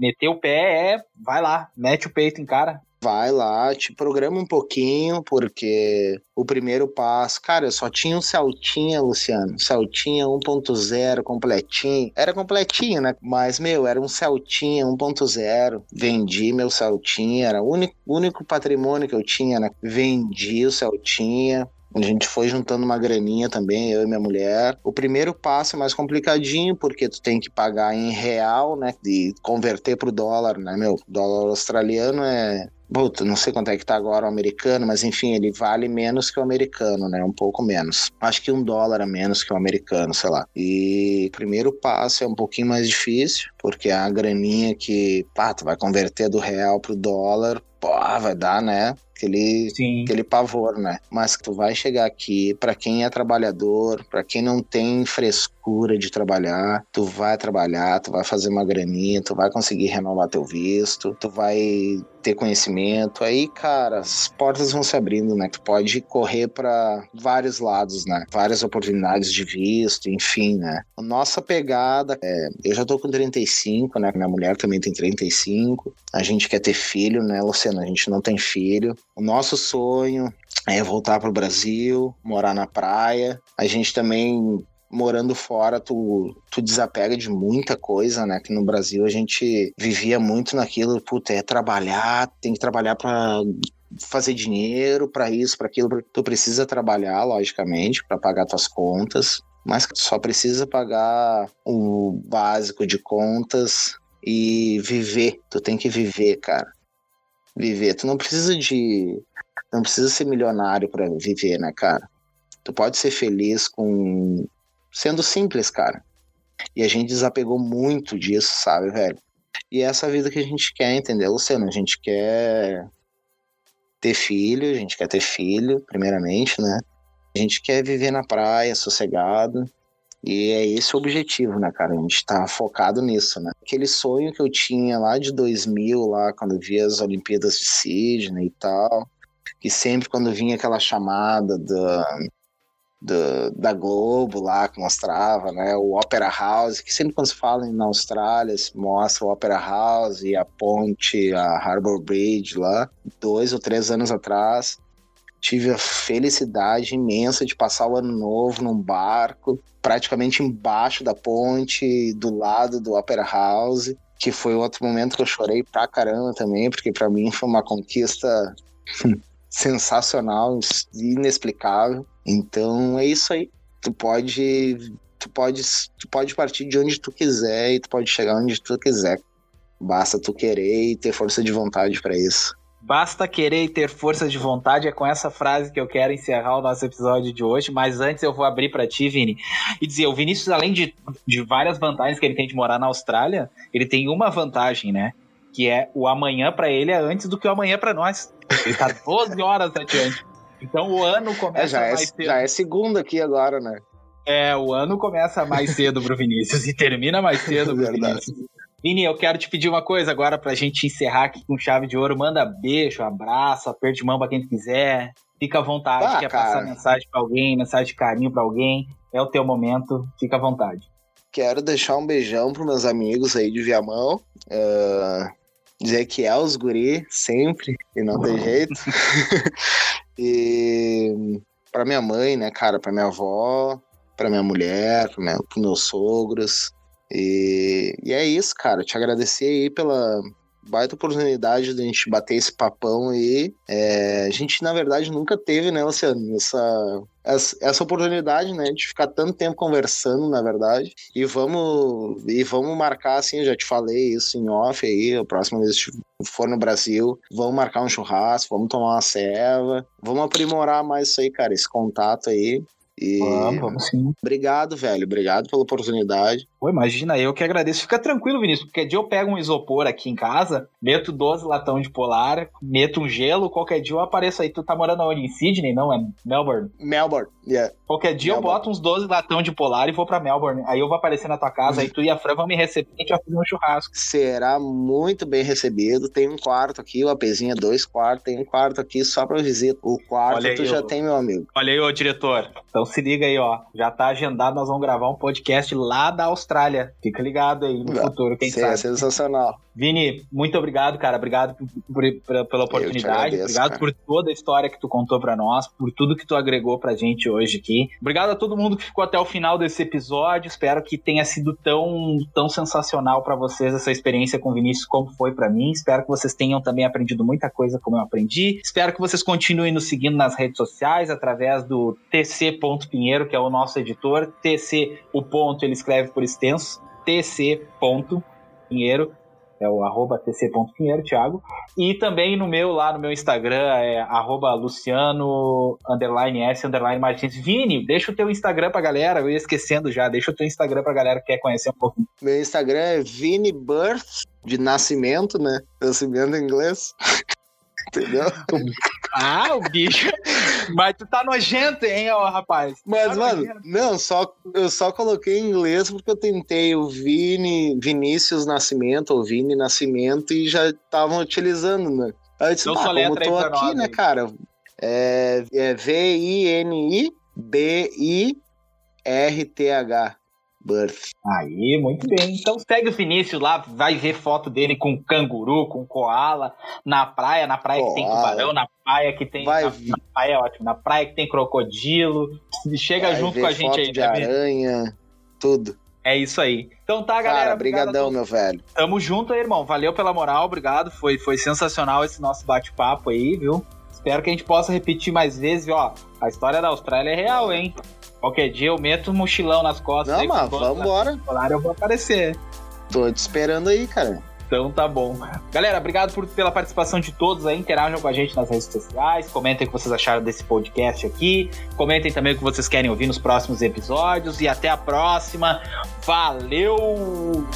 meter o pé é. Vai lá, mete o peito em cara vai lá, te programa um pouquinho, porque o primeiro passo, cara, eu só tinha um Celtinha, Luciano, Celtinha 1.0 completinho, era completinho, né? Mas, meu, era um Celtinha 1.0, vendi meu Celtinha, era o único, único patrimônio que eu tinha, né? Vendi o Celtinha, a gente foi juntando uma graninha também, eu e minha mulher. O primeiro passo é mais complicadinho, porque tu tem que pagar em real, né? E converter pro dólar, né, meu? O dólar australiano é Puta, não sei quanto é que tá agora o americano, mas enfim, ele vale menos que o americano, né? Um pouco menos. Acho que um dólar a menos que o americano, sei lá. E primeiro passo é um pouquinho mais difícil, porque a graninha que, pá, tu vai converter do real pro dólar, pô, vai dar, né? Aquele, aquele pavor, né? Mas tu vai chegar aqui, para quem é trabalhador, para quem não tem frescura de trabalhar, tu vai trabalhar, tu vai fazer uma graninha, tu vai conseguir renovar teu visto, tu vai ter conhecimento, aí, cara, as portas vão se abrindo, né? Tu pode correr para vários lados, né? Várias oportunidades de visto, enfim, né? A nossa pegada é, eu já tô com 35, né? Minha mulher também tem 35. A gente quer ter filho, né, Luciano? A gente não tem filho. O nosso sonho é voltar para o Brasil, morar na praia. A gente também morando fora, tu, tu desapega de muita coisa, né? Que no Brasil a gente vivia muito naquilo, puta, é trabalhar, tem que trabalhar para fazer dinheiro para isso, para aquilo. Tu precisa trabalhar, logicamente, para pagar tuas contas, mas só precisa pagar o básico de contas e viver. Tu tem que viver, cara viver. Tu não precisa de. Não precisa ser milionário para viver, né, cara? Tu pode ser feliz com. sendo simples, cara. E a gente desapegou muito disso, sabe, velho? E é essa vida que a gente quer, entendeu, Luciano? A gente quer ter filho, a gente quer ter filho, primeiramente, né? A gente quer viver na praia, sossegado. E é esse o objetivo, né, cara? A gente tá focado nisso, né? Aquele sonho que eu tinha lá de 2000, lá quando eu via as Olimpíadas de Sydney e tal, que sempre quando vinha aquela chamada da, da, da Globo lá que mostrava, né, o Opera House, que sempre quando se fala na Austrália, se mostra o Opera House e a ponte, a Harbour Bridge lá, dois ou três anos atrás, tive a felicidade imensa de passar o ano novo num barco, praticamente embaixo da ponte, do lado do Opera House. que foi outro momento que eu chorei pra caramba também, porque para mim foi uma conquista sensacional, inexplicável. Então é isso aí. Tu pode, tu pode, tu pode partir de onde tu quiser e tu pode chegar onde tu quiser. Basta tu querer e ter força de vontade para isso. Basta querer e ter força de vontade. É com essa frase que eu quero encerrar o nosso episódio de hoje. Mas antes eu vou abrir para ti, Vini, e dizer: o Vinícius, além de, de várias vantagens que ele tem de morar na Austrália, ele tem uma vantagem, né? Que é o amanhã para ele é antes do que o amanhã para nós. Ele tá *laughs* 12 horas adiante. Então o ano começa é, já é, mais cedo. Já é segunda aqui agora, né? É, o ano começa mais cedo pro Vinícius e termina mais cedo pro *laughs* Vinícius. Vini, eu quero te pedir uma coisa agora pra gente encerrar aqui com chave de ouro. Manda beijo, abraço, aperto de mão pra quem quiser. Fica à vontade. Ah, Quer cara. passar mensagem pra alguém, mensagem de carinho pra alguém. É o teu momento. Fica à vontade. Quero deixar um beijão pros meus amigos aí de Viamão. Uh, dizer que é os guri, sempre, e não tem jeito. *laughs* *laughs* e pra minha mãe, né, cara, pra minha avó, pra minha mulher, pra minha, pros meus sogros. E, e é isso, cara. Te agradecer aí pela baita oportunidade de a gente bater esse papão aí. É, a gente, na verdade, nunca teve, né, Luciano, essa, essa, essa oportunidade, né, de ficar tanto tempo conversando, na verdade. E vamos, e vamos marcar, assim, já te falei isso em off aí, a próxima vez que for no Brasil, vamos marcar um churrasco, vamos tomar uma ceva, vamos aprimorar mais isso aí, cara, esse contato aí. E vamos, vamos sim. Obrigado, velho. Obrigado pela oportunidade. Pô, imagina, eu que agradeço. Fica tranquilo, Vinícius, porque dia eu pego um isopor aqui em casa, meto 12 latão de polar, meto um gelo, qualquer dia eu apareço aí. Tu tá morando onde? Em Sydney? Não, é Melbourne? Melbourne, yeah. Qualquer dia Melbourne. eu boto uns 12 latão de polar e vou pra Melbourne. Aí eu vou aparecer na tua casa, aí tu e a Fran vão me receber e a gente vai fazer um churrasco. Será muito bem recebido. Tem um quarto aqui, o APzinho é dois quartos, tem um quarto aqui só pra visita. O quarto tu já tem, meu amigo. Olha aí, ô diretor. Então se liga aí, ó. Já tá agendado, nós vamos gravar um podcast lá da Austrália. Fica ligado aí no futuro, quem Sim, sabe. É sensacional. Vini, muito obrigado, cara. Obrigado por, por, pela oportunidade. Agradeço, obrigado cara. por toda a história que tu contou para nós, por tudo que tu agregou pra gente hoje aqui. Obrigado a todo mundo que ficou até o final desse episódio. Espero que tenha sido tão, tão sensacional para vocês essa experiência com o Vinícius como foi para mim. Espero que vocês tenham também aprendido muita coisa como eu aprendi. Espero que vocês continuem nos seguindo nas redes sociais através do tc.pinheiro, que é o nosso editor. TC, o ponto, ele escreve por extenso. tc.pinheiro é o arroba tc.pinheiro, Thiago. E também no meu, lá no meu Instagram, é arroba luciano, underline s, underline martins. Vini, deixa o teu Instagram pra galera, eu ia esquecendo já, deixa o teu Instagram pra galera que quer conhecer um pouco. Meu Instagram é Vini Birth, de nascimento, né? Nascimento em inglês. Entendeu? Ah, o bicho. Mas tu tá nojento, hein, ó, rapaz. Mas, tá mano, nojento. não, só, eu só coloquei em inglês porque eu tentei o Vini, Vinícius Nascimento, ou Vini Nascimento, e já estavam utilizando, né? Aí eu disse, então, ah, como eu tô aqui, nós, né, aí. cara? É, é V-I-N-I-B-I-R-T-H. Birth. Aí, muito bem. Então segue o Vinícius lá, vai ver foto dele com canguru, com koala, na praia, na praia koala. que tem tubarão, na praia que tem. Vai... Na, na, praia é ótimo, na praia que tem crocodilo. Chega vai junto com a gente aí, de aranha, tudo. É isso aí. Então tá, galera. Cara, brigadão, meu velho. Tamo junto aí, irmão. Valeu pela moral, obrigado. Foi, foi sensacional esse nosso bate-papo aí, viu? Espero que a gente possa repetir mais vezes. Ó, a história da Austrália é real, hein? Qualquer dia eu meto um mochilão nas costas. Não, mas vambora. eu vou aparecer. Tô te esperando aí, cara. Então tá bom. Galera, obrigado por, pela participação de todos aí. Interajam com a gente nas redes sociais. Comentem o que vocês acharam desse podcast aqui. Comentem também o que vocês querem ouvir nos próximos episódios. E até a próxima. Valeu!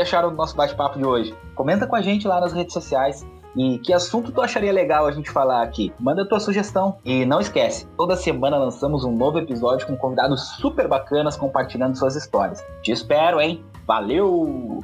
Que acharam do nosso bate-papo de hoje? Comenta com a gente lá nas redes sociais. E que assunto tu acharia legal a gente falar aqui? Manda tua sugestão. E não esquece, toda semana lançamos um novo episódio com convidados super bacanas compartilhando suas histórias. Te espero, hein? Valeu!